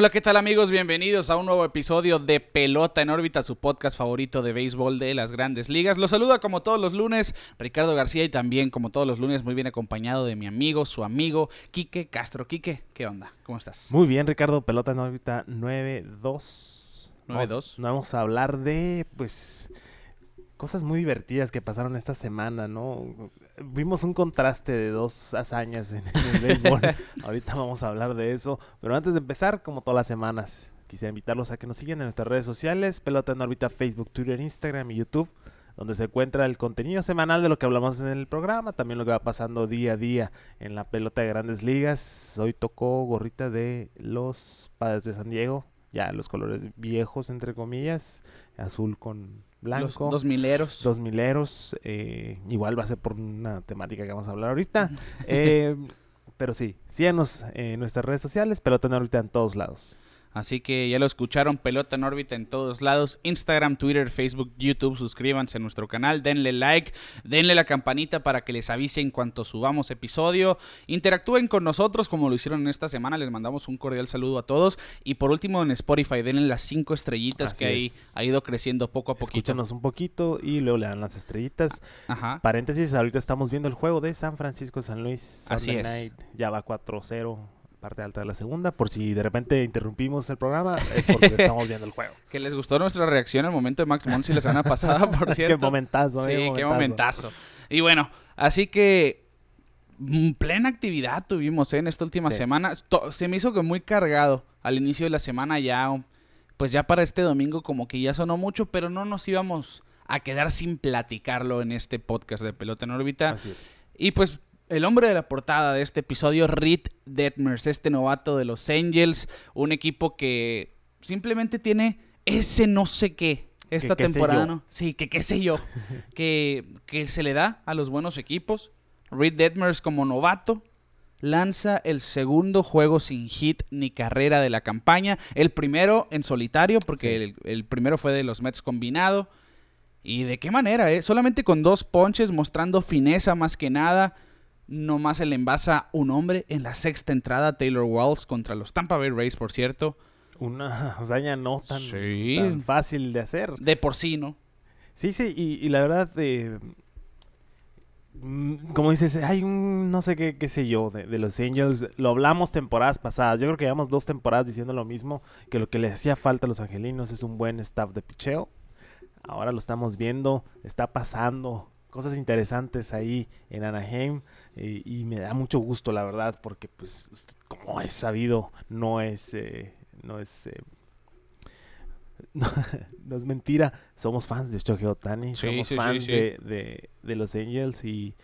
Hola, ¿qué tal amigos? Bienvenidos a un nuevo episodio de Pelota en órbita, su podcast favorito de béisbol de las grandes ligas. Los saluda como todos los lunes Ricardo García y también como todos los lunes muy bien acompañado de mi amigo, su amigo Quique Castro. Quique, ¿qué onda? ¿Cómo estás? Muy bien, Ricardo. Pelota en órbita 9-2. 9-2. Vamos a hablar de, pues, cosas muy divertidas que pasaron esta semana, ¿no? Vimos un contraste de dos hazañas en, el béisbol. Ahorita vamos a hablar de eso. Pero antes de empezar, como todas las semanas, quisiera invitarlos a que nos sigan en nuestras redes sociales, Pelota en órbita, Facebook, Twitter, Instagram y YouTube, donde se encuentra el contenido semanal de lo que hablamos en el programa, también lo que va pasando día a día en la pelota de grandes ligas. Hoy tocó gorrita de los Padres de San Diego, ya los colores viejos, entre comillas, azul con blanco. Los dos mileros. Dos mileros. eh, igual va a ser por una temática que vamos a hablar ahorita. Eh, pero sí, síganos en nuestras redes sociales, en ahorita en todos lados. Así que ya lo escucharon, pelota en órbita en todos lados, Instagram, Twitter, Facebook, YouTube, suscríbanse a nuestro canal, denle like, denle la campanita para que les avise en cuanto subamos episodio, interactúen con nosotros como lo hicieron esta semana, les mandamos un cordial saludo a todos y por último en Spotify denle las cinco estrellitas Así que ahí ha ido creciendo poco a poquito. Escúchanos un poquito y luego le dan las estrellitas. Ajá. Paréntesis, ahorita estamos viendo el juego de San Francisco San Luis. Así es. Night, ya va 4-0, parte alta de la segunda. Por si de repente interrumpimos el programa, es porque estamos viendo el juego. Que les gustó nuestra reacción al momento de Max Monsi la semana pasada, por cierto. que momentazo, Sí, eh, qué momentazo. Y bueno, así que mm, plena actividad tuvimos ¿eh? en esta última Sí. semana. Se me hizo que muy cargado al inicio de la semana ya, pues ya para este domingo como que ya sonó mucho, pero no nos íbamos a quedar sin platicarlo en este podcast de Pelota en órbita. Así es. Y pues el hombre de la portada de este episodio, Reed Detmers, este novato de los Angels, un equipo que simplemente tiene ese no sé qué esta Que temporada. Sí, que qué sé yo, que, que se le da a los buenos equipos. Reed Detmers como novato lanza el segundo juego sin hit ni carrera de la campaña, el primero en solitario porque Sí. el, el primero fue de los Mets combinado. ¿Y de qué manera, eh? Solamente con dos ponches, mostrando fineza más que nada. Nomás se le envasa un hombre en la sexta entrada, Taylor Walls, contra los Tampa Bay Rays, por cierto. Una hazaña no tan, Sí. tan fácil de hacer. De por sí, ¿no? Sí, sí, y, y la verdad, eh, mm, como dices, hay un no sé qué, qué sé yo, de, de los Angels. Lo hablamos temporadas pasadas. Yo creo que llevamos dos temporadas diciendo lo mismo, que lo que le hacía falta a los angelinos es un buen staff de picheo. Ahora lo estamos viendo, está pasando cosas interesantes ahí en Anaheim eh, y me da mucho gusto, la verdad, porque pues como es sabido, no es, eh, no es eh, no, no es mentira, somos fans de Shohei Otani, Sí, somos sí, fans sí. De, de- de los Angels y,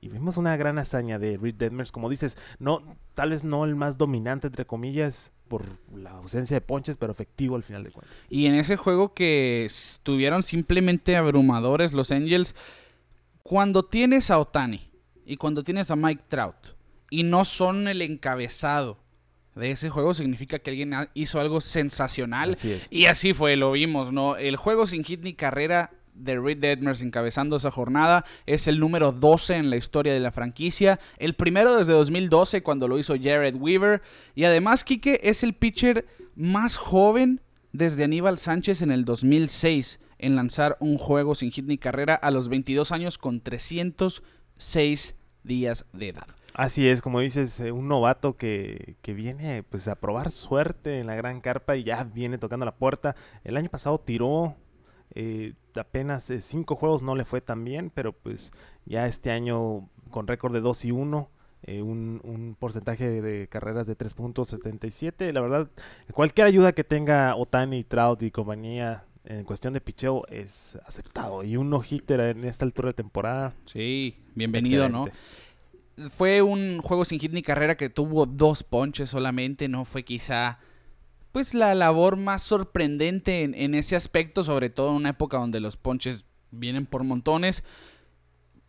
y vimos una gran hazaña de Reed Detmers, como dices, no, tal vez no el más dominante entre comillas por la ausencia de ponches, pero efectivo al final de cuentas. Y en ese juego que estuvieron simplemente abrumadores los Angels, cuando tienes a Otani y cuando tienes a Mike Trout y no son el encabezado de ese juego, significa que alguien hizo algo sensacional. Así es. Y así fue, lo vimos, ¿no? El juego sin hit ni carrera de Reed Detmers encabezando esa jornada es el número 12 en la historia de la franquicia. El primero desde 2012 cuando lo hizo Jared Weaver. Y además, Quique es el pitcher más joven desde Aníbal Sánchez en el 2006 en lanzar un juego sin hit ni carrera a los 22 años con 306 días de edad. Así es, como dices, eh, un novato que, que viene pues a probar suerte en la gran carpa y ya viene tocando la puerta. El año pasado tiró eh, apenas eh, cinco juegos, no le fue tan bien, pero pues ya este año con récord de 2 y 1, eh, un, un porcentaje de carreras de 3.77. La verdad, cualquier ayuda que tenga Otani, Trout y compañía en cuestión de picheo es aceptado. Y un no-hitter en esta altura de temporada. Sí, bienvenido, ¿no? fue un juego sin hit ni carrera que tuvo dos ponches solamente, no fue quizá pues la labor más sorprendente en, en ese aspecto, sobre todo en una época donde los ponches vienen por montones.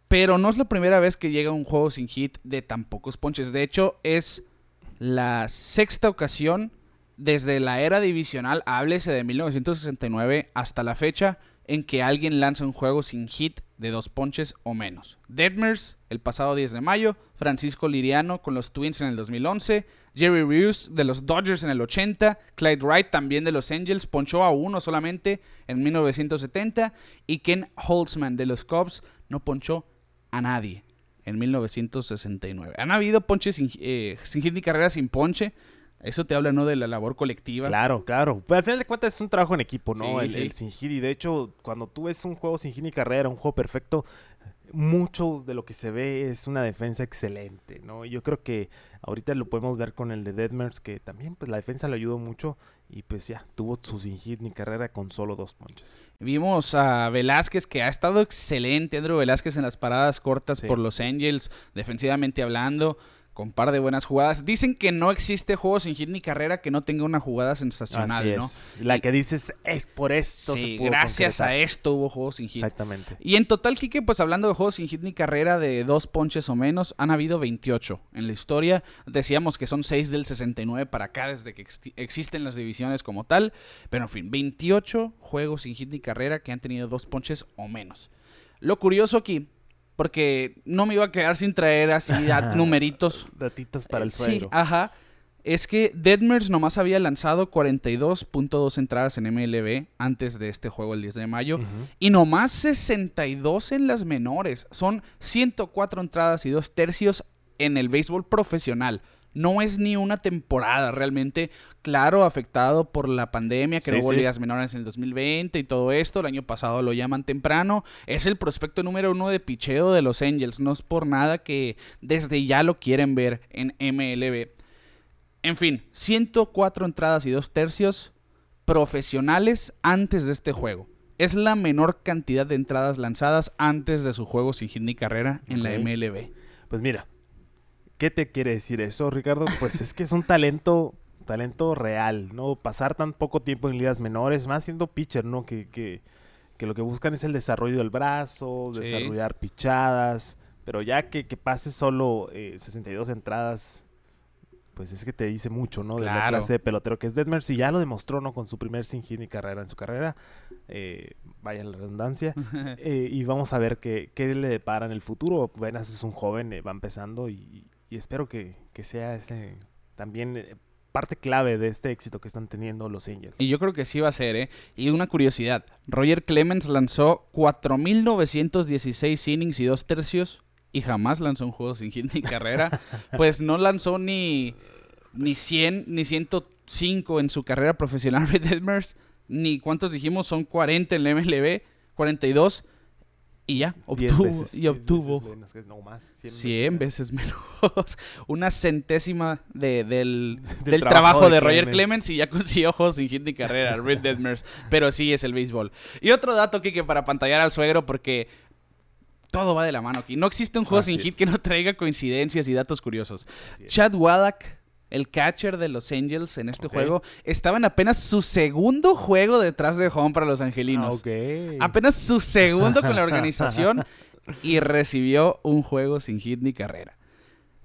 Pero no es la primera vez que llega un juego sin hit de tan pocos ponches. De hecho, es la sexta ocasión desde la era divisional, háblese de 1969 hasta la fecha, en que alguien lanza un juego sin hit de dos ponches o menos. Detmers el pasado 10 de mayo, Francisco Liriano con los Twins en el 2011, Jerry Rios de los Dodgers en el 80, Clyde Wright también de los Angels ponchó a uno solamente en 1970 y Ken Holtzman de los Cubs no ponchó a nadie en 1969. Han habido ponches sin, eh, sin hit ni carrera sin ponche. Eso te habla, ¿no? De la labor colectiva. Claro, claro. Pero al final de cuentas es un trabajo en equipo, ¿no? Sí, el, sí. el sin hit. Y de hecho, cuando tú ves un juego sin hit ni carrera, un juego perfecto, mucho de lo que se ve es una defensa excelente, ¿no? Y Yo creo que ahorita lo podemos ver con el de Deadmers, que también pues la defensa le ayudó mucho y pues ya, tuvo su sin hit ni carrera con solo dos ponches. Vimos a Velázquez que ha estado excelente, Andrew Velázquez en las paradas cortas Sí. por los Angels, defensivamente hablando, con par de buenas jugadas. Dicen que no existe juego sin hit ni carrera que no tenga una jugada sensacional, Así ¿no? es. La Y- que dices, es por esto Sí, se pudo gracias a concretar". esto hubo juegos sin hit. Exactamente. Y en total, Kike, pues hablando de juegos sin hit ni carrera de dos ponches o menos, han habido 28 en la historia. Decíamos que son 6 del 69 para acá desde que ex- existen las divisiones como tal. Pero en fin, 28 juegos sin hit ni carrera que han tenido dos ponches o menos. Lo curioso aquí, porque no me iba a quedar sin traer así a numeritos Datitos para el eh, Sí, ajá. Es que Deadmers nomás había lanzado 42.2 entradas en MLB antes de este juego el 10 de mayo. Ujú. Y nomás 62 en las menores. Son 104 entradas y dos tercios en el béisbol profesional. No es ni una temporada realmente, claro, afectado por la pandemia, que Sí, no hubo sí. ligas menores en el 2020 y todo esto. El año pasado lo llaman temprano. Es el prospecto número uno de picheo de los Angels. No es por nada que desde ya lo quieren ver en MLB. En fin, 104 entradas y dos tercios profesionales antes de este juego. Es la menor cantidad de entradas lanzadas antes de su juego sin hit ni carrera en la. MLB. Pues mira, ¿qué te quiere decir eso, Ricardo? Pues es que es un talento, talento real, ¿no? Pasar tan poco tiempo en ligas menores, más siendo pitcher, ¿no? Que, que, que lo que buscan es el desarrollo del brazo, Sí. desarrollar pichadas, pero ya que, que pases solo eh, 62 entradas, pues es que te dice mucho, ¿no? De la clase de pelotero que es Detmers y ya lo demostró, ¿no? Con su primer sin hit ni carrera en su carrera, eh, vaya la redundancia. Eh, y vamos a ver qué, qué le depara en el futuro. Apenas es un joven, eh, va empezando y, y espero que, que sea ese, también eh, parte clave de este éxito que están teniendo los Angels. Y yo creo que sí va a ser, ¿eh? Y una curiosidad. Roger Clemens lanzó 4.916 innings y dos tercios y jamás lanzó un juego sin hit ni carrera. pues no lanzó ni, ni 100 ni 105 en su carrera profesional Red Edmers. Ni cuántos dijimos, son 40 en la MLB, 42. Y ya, obtuvo. veces, y obtuvo. veces menos, que no más, 100 veces menos. Una centésima de- del, Del del trabajo trabajo, de de, Roger Clemens. Y ya consiguió juegos sin hit ni carrera, Red Deadmers. Pero sí es el béisbol. Y otro dato, que para pantallar al suegro, porque todo va de la mano aquí. No existe un juego Así sin es. hit que no traiga coincidencias y datos curiosos. Chad Wallach, el catcher de los Angels en este juego, estaba en apenas su segundo juego detrás de home para los Ah, angelinos. ok. Apenas su segundo con la organización y recibió un juego sin hit ni carrera.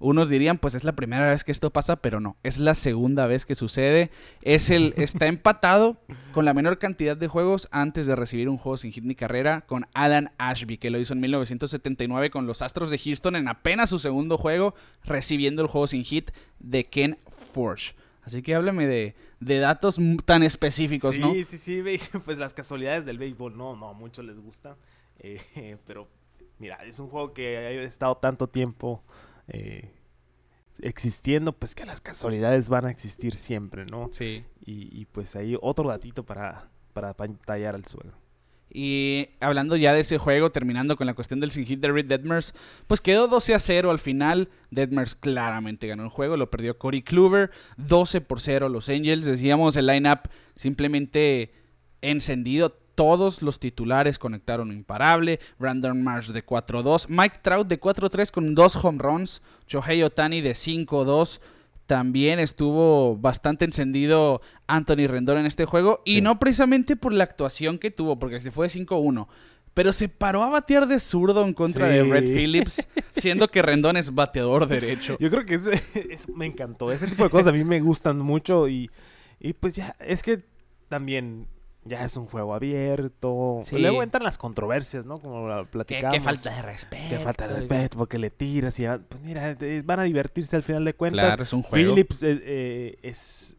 Unos dirían, pues es la primera vez que esto pasa, pero no, es la segunda vez que sucede. Es el, está empatado con la menor cantidad de juegos antes de recibir un juego sin hit ni carrera con Alan Ashby, que lo hizo en 1979 con los Astros de Houston en apenas su segundo juego, recibiendo el juego sin hit de Ken Forge. Así que háblame de, de datos tan específicos, sí, ¿no? sí, sí, ve- pues las casualidades del béisbol, no, no, a muchos les gusta. eh, pero mira, es un juego que ha estado tanto tiempo eh, existiendo, pues que las casualidades van a existir siempre, ¿no? Sí. Y, y, pues ahí otro datito para, para pantallar al suegro. Y hablando ya de ese juego, terminando con la cuestión del sin hit de Reed Detmers, pues quedó 12 a 0 al final. Detmers claramente ganó el juego, lo perdió Corey Kluber, 12 por 0 los Angels. Decíamos el lineup simplemente encendido. Todos los titulares conectaron imparable. Brandon Marsh de 4-2. Mike Trout de 4-3 con dos home runs. Shohei Otani de 5-2. También estuvo bastante encendido Anthony Rendón en este juego. Y Sí. no precisamente por la actuación que tuvo, porque se fue 5-1. Pero se paró a batear de zurdo en contra de. Red Phillips, siendo que Rendón es bateador derecho. Yo creo que es- me encantó. Ese tipo de cosas a mí me gustan mucho y, Y pues ya, es que también ya es un juego abierto. Sí. Luego entran las controversias, ¿no? Como la platicamos. qué falta de respeto. Qué falta de respeto, porque le tiras y pues mira, eh, van a divertirse al final de cuentas. Claro, es un juego. Phillips eh, eh, es,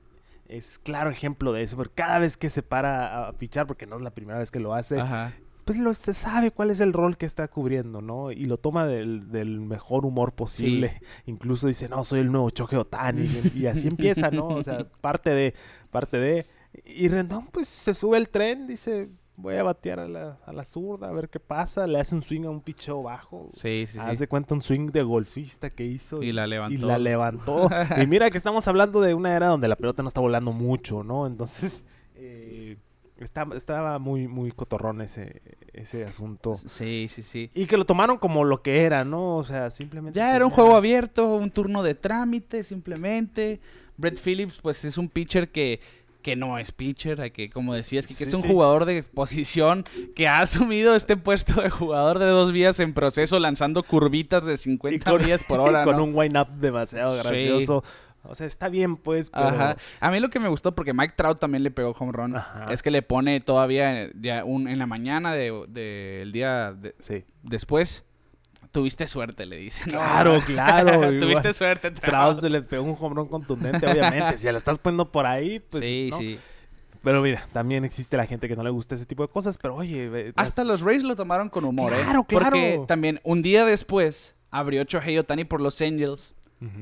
es claro ejemplo de eso, porque cada vez que se para a fichar, porque no es la primera vez que lo hace, Ajá. pues lo, se sabe cuál es el rol que está cubriendo, ¿no? Y lo toma del, del mejor humor posible. Incluso dice, no, soy el nuevo Choque Otani. y, y así empieza, ¿no? O sea, parte de, parte de... Y Rendón, pues, se sube el tren, dice, voy a batear a la, a la zurda, a ver qué pasa. Le hace un swing a un picheo bajo. Sí, sí, Haz sí. de cuenta un swing de golfista que hizo. Y la levantó. Y la levantó. y mira que estamos hablando de una era donde la pelota no está volando mucho, ¿no? Entonces, eh, está- estaba muy, muy cotorrón ese, ese asunto. Sí, sí, sí. Y que lo tomaron como lo que era, ¿no? O sea, simplemente... Ya pues, era un juego abierto, un turno de trámite simplemente. Brett Phillips, pues es un pitcher que, que no es pitcher, hay que, como decías, que, es un sí. jugador de posición que ha asumido este puesto de jugador de dos vías en proceso, lanzando curvitas de Y 50 con, millas por hora. con ¿no? un wind-up demasiado Sí. gracioso. O sea, está bien, pues, pero... Ajá. A mí lo que me gustó, porque Mike Trout también le pegó home run, Ajá. es que le pone todavía ya un, en la mañana del de, del día de- Sí. después. Tuviste suerte, le dicen. ¿no? Claro, claro. Tuviste igual. suerte, Trout. Trout le pegó un hombrón contundente, obviamente. si la estás poniendo por ahí, pues. sí, ¿no? sí. Pero mira, también existe la gente que no le gusta ese tipo de cosas, pero oye. Hasta los Rays lo tomaron con humor, ¿eh? Claro, Porque claro. también un día después abrió Shohei Otani por los Angels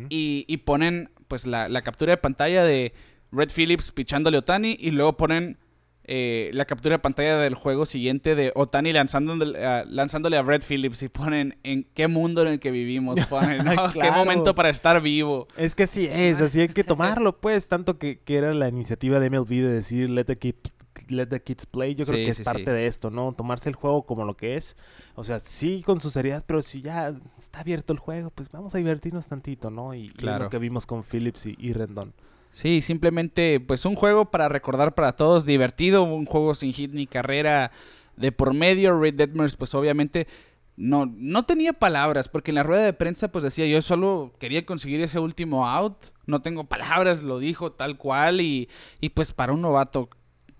y ponen pues la, la captura de pantalla de Red Phillips pichándole a Otani y luego ponen eh, la captura de pantalla del juego siguiente de Otani lanzándole, a- lanzándole a Red Phillips y ponen en qué mundo en el que vivimos, ponen, ¿no? Qué momento para estar vivo. Es que sí es, así hay que tomarlo, pues. Tanto que, que era la iniciativa de MLB de decir let the, kid- let the kids play. Yo creo Sí, que es parte sí. de esto, ¿no? Tomarse el juego como lo que es. O sea, sí con su seriedad, pero si ya está abierto el juego, pues vamos a divertirnos tantito, ¿no? Y, y es Claro. lo que vimos con Phillips y, y Rendón. Sí, simplemente pues un juego para recordar para todos, divertido, un juego sin hit ni carrera de por medio. Red Detmers pues obviamente no, no tenía palabras porque en la rueda de prensa pues decía yo solo quería conseguir ese último out, no tengo palabras, lo dijo tal cual y, y pues para un novato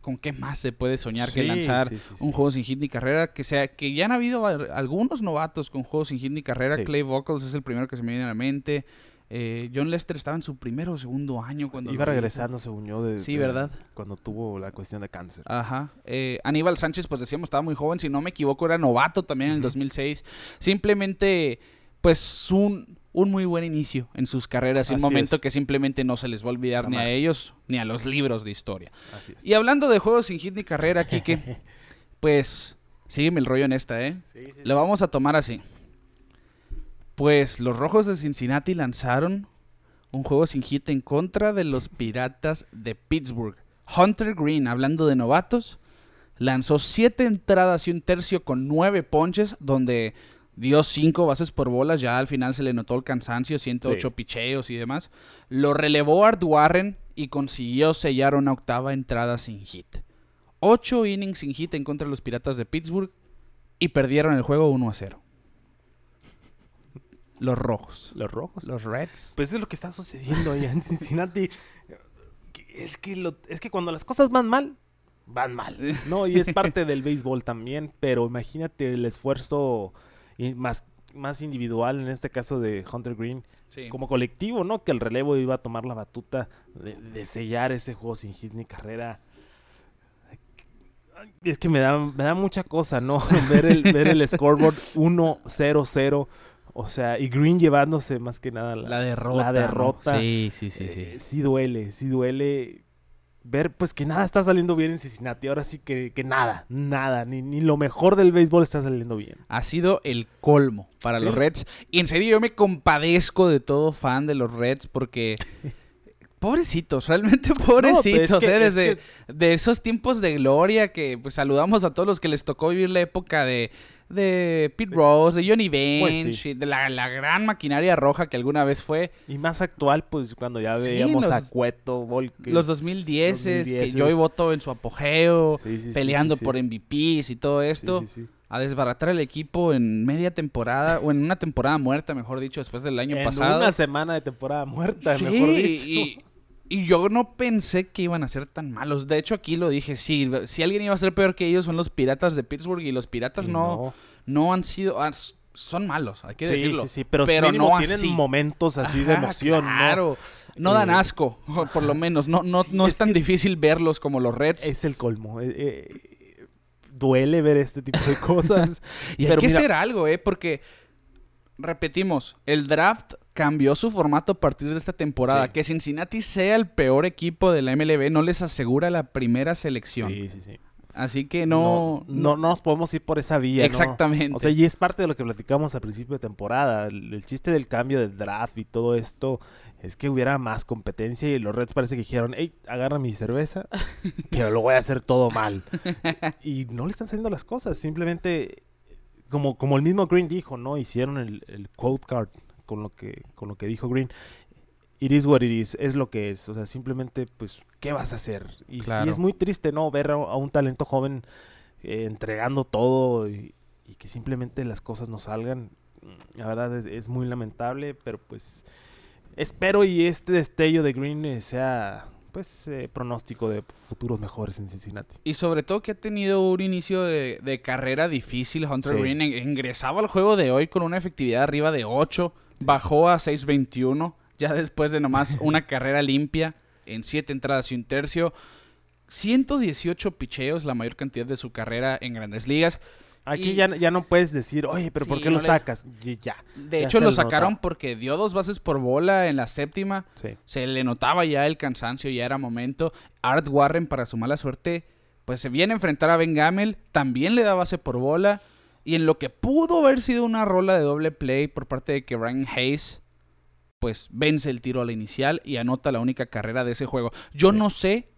con qué más se puede soñar que lanzar sí, sí, sí. un juego sin hit ni carrera que sea que ya han habido algunos novatos con juegos sin hit ni carrera. Clay Vocals es el primero que se me viene a la mente Eh, John Lester estaba en su primero o segundo año cuando Iba lo hizo. regresando, según yo, de, Sí, de- ¿verdad? Cuando tuvo la cuestión de cáncer. Ajá. Eh, Aníbal Sánchez, pues decíamos, estaba muy joven. Si no me equivoco, era novato también en el Ujú. 2006. Simplemente, pues, un, un muy buen inicio en sus carreras. un momento es. que simplemente no se les va a olvidar ni a ellos ni a los libros de historia. Así es. Y hablando de juegos sin hit ni carrera, Kike, pues, sígueme el rollo en esta, ¿eh? Sí, sí, Lo vamos a tomar así. Pues los Rojos de Cincinnati lanzaron un juego sin hit en contra de los Piratas de Pittsburgh. Hunter Green, hablando de novatos, lanzó siete entradas y un tercio con nueve ponches, donde dio cinco bases por bolas. Ya al final se le notó el cansancio, 108 Sí. picheos y demás. Lo relevó Art Warren y consiguió sellar una octava entrada sin hit. Ocho innings sin hit en contra de los Piratas de Pittsburgh y perdieron el juego 1 a 0. Los rojos. Los rojos. Los Reds. Pues eso es lo que está sucediendo allá en Cincinnati. Es que, lo- es que cuando las cosas van mal, van mal. No, y es parte del béisbol también, pero imagínate el esfuerzo y más, más individual, en este caso de Hunter Green, Sí. como colectivo, ¿no? Que el relevo iba a tomar la batuta de, de sellar ese juego sin hit ni carrera. Es que me da, me da mucha cosa, ¿no? ver, el, ver el scoreboard 1-0-0. O sea, y Green llevándose más que nada la, La derrota. La ¿no? derrota. Sí, sí, sí, sí. Eh, sí duele, sí duele ver pues que nada está saliendo bien en Cincinnati. Ahora sí que, que nada, nada, ni, ni lo mejor del béisbol está saliendo bien. Ha sido el colmo para Sí. los Reds. Y en serio, yo me compadezco de todo fan de los Reds porque. Pobrecitos, realmente pobrecitos, que- ¿eh? es Desde que- de esos tiempos de gloria que pues saludamos a todos los que les tocó vivir la época de, de Pete Rose, de Johnny Bench, Pues sí. y de la, la gran maquinaria roja que alguna vez fue. Y más actual, pues cuando ya Sí, veíamos a Cueto, Volques, Los 2010 que 2010s. Joey Voto en su apogeo, Sí, peleando por MVPs y todo esto, a desbaratar el equipo en media temporada, o en una temporada muerta, mejor dicho, después del año En pasado. una semana de temporada muerta, mejor dicho. y Y yo no pensé que iban a ser tan malos. De hecho, aquí lo dije, sí, si alguien iba a ser peor que ellos son los Piratas de Pittsburgh y los Piratas no, no han sido... ah, son malos, hay que Sí, decirlo. sí, sí, pero, pero no tienen así. momentos así de emoción, ¿no? Claro. No dan Eh, asco, por lo menos. No, no, sí, no es, es tan difícil verlos como los Reds. Es el colmo. eh, eh, duele ver este tipo de cosas. y hay que mira- hacer algo, ¿eh? Porque, repetimos, el draft cambió su formato a partir de esta temporada. Sí. Que Cincinnati sea el peor equipo de la MLB no les asegura la primera selección. Sí, sí, sí. Así que no... no, no nos podemos ir por esa vía. ¿no? Exactamente. O sea, y es parte de lo que platicamos al principio de temporada. El, el chiste del cambio del draft y todo esto es que hubiera más competencia y los Reds parece que dijeron, hey, agarra mi cerveza, que lo voy a hacer todo mal. y no le están saliendo las cosas. Simplemente, como, como el mismo Green dijo, ¿no? Hicieron el, el quote card con lo que, con lo que dijo Green. It is what it is, es lo que es. O sea, simplemente, pues, ¿qué vas a hacer? Y Claro. sí es muy triste, ¿no? Ver a, a un talento joven eh, entregando todo y, y que simplemente las cosas no salgan. La verdad es, es muy lamentable, pero pues espero y este destello de Green eh, sea pues eh, pronóstico de futuros mejores en Cincinnati. Y sobre todo que ha tenido un inicio de, de carrera difícil. Hunter Sí. Green en- ingresaba al juego de hoy con una efectividad arriba de 8. Bajó a 6.21. Ya después de nomás una carrera limpia en 7 entradas y un tercio. 118 picheos, la mayor cantidad de su carrera en grandes ligas. Aquí Y- ya, ya no puedes decir, oye, pero ¿por Sí, qué no lo le- sacas? Y ya. De Ya hecho, lo nota. sacaron porque dio dos bases por bola en la séptima. Sí. Se le notaba ya el cansancio, ya era momento. Art Warren, para su mala suerte, pues se viene a enfrentar a Ben Gamel. También le da base por bola. Y en lo que pudo haber sido una rola de doble play por parte de que Ryan Hayes, pues vence el tiro a la inicial y anota la única carrera de ese juego. Yo Sí. no sé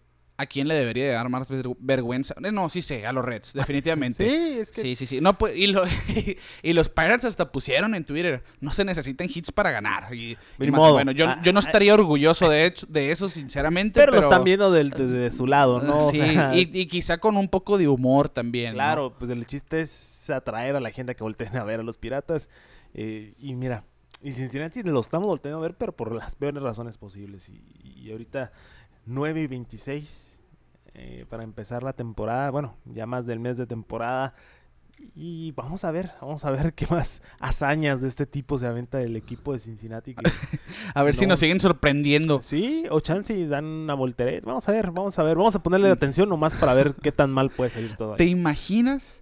a quién le debería de dar más ver- vergüenza. Eh, No, sí sé, a los Reds, definitivamente. Sí, es que Sí, sí, sí. No, pues, y, lo- y los Pirates hasta pusieron en Twitter, no se necesitan hits para ganar. Y, y más, bueno, yo, Ah, yo no ah, estaría orgulloso de, hecho, de eso, sinceramente. pero, Pero, lo están viendo desde su lado, ¿no? O Sí, sea, y, y quizá con un poco de humor también. ¿no? Claro, pues el chiste es atraer a la gente a que volteen a ver a los piratas. eh, y mira, y Cincinnati lo estamos volteando a ver, pero por las peores razones posibles. Y, y ahorita 9 y 26 eh, para empezar la temporada. Bueno, ya más del mes de temporada. Y vamos a ver, vamos a ver qué más hazañas de este tipo se aventa el equipo de Cincinnati. Que, A ver si no. nos siguen sorprendiendo. sí, o chance y dan una voltereta. Vamos a ver, vamos a ver. Vamos a ponerle atención nomás para ver qué tan mal puede salir todo. ahí. ¿Te imaginas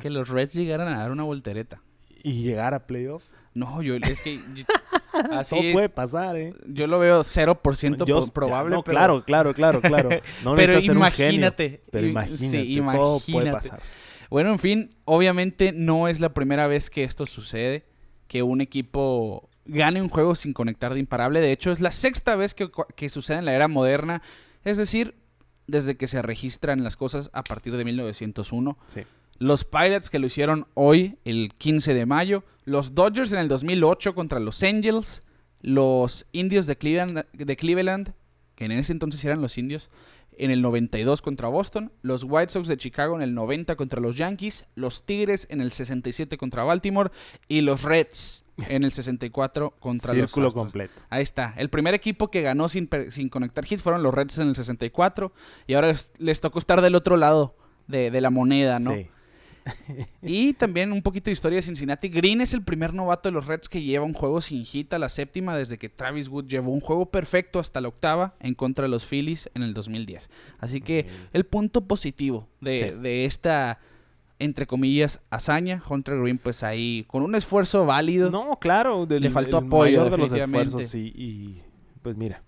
que los Reds llegaran a dar una voltereta? Y llegar a playoff. No, yo es que yo- así Todo puede pasar, ¿eh? yo lo veo 0% Yo- probable. no, pero- claro, claro, claro, claro. No pero imagínate. pero imagínate, todo puede pasar. Bueno, en fin, obviamente no es la primera vez que esto sucede, que un equipo gane un juego sin conectar de imparable. De hecho, es la sexta vez que, que sucede en la era moderna, es decir, desde que se registran las cosas a partir de 1901. Sí. Los Pirates que lo hicieron hoy, el 15 de mayo. Los Dodgers en el 2008 contra los Angels. Los Indios de Cleveland, de Cleveland, que en ese entonces eran los Indios, en el 92 contra Boston. Los White Sox de Chicago en el 90 contra los Yankees. Los Tigres en el 67 contra Baltimore. Y los Reds en el 64 contra los Círculo completo. Ahí está. El primer equipo que ganó sin, sin conectar hits fueron los Reds en el 64. Y ahora les, les tocó estar del otro lado de, de la moneda, ¿no? Sí. Y también un poquito de historia de Cincinnati. Green es el primer novato de los Reds que lleva un juego sin hit a la séptima desde que Travis Wood llevó un juego perfecto hasta la octava en contra de los Phillies en el 2010. Así que el punto positivo de, Sí. de esta, entre comillas, hazaña, Hunter Green, pues ahí con un esfuerzo válido. No, claro. del- Le faltó el apoyo, mayor de los esfuerzos. Y, y, pues mira,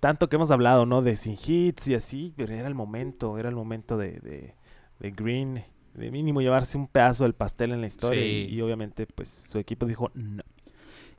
tanto que hemos hablado, ¿no? De sin hits y así, pero era el momento, era el momento de, de, de Green, de mínimo llevarse un pedazo del pastel en la historia. Sí. Y, y obviamente, pues su equipo dijo, no.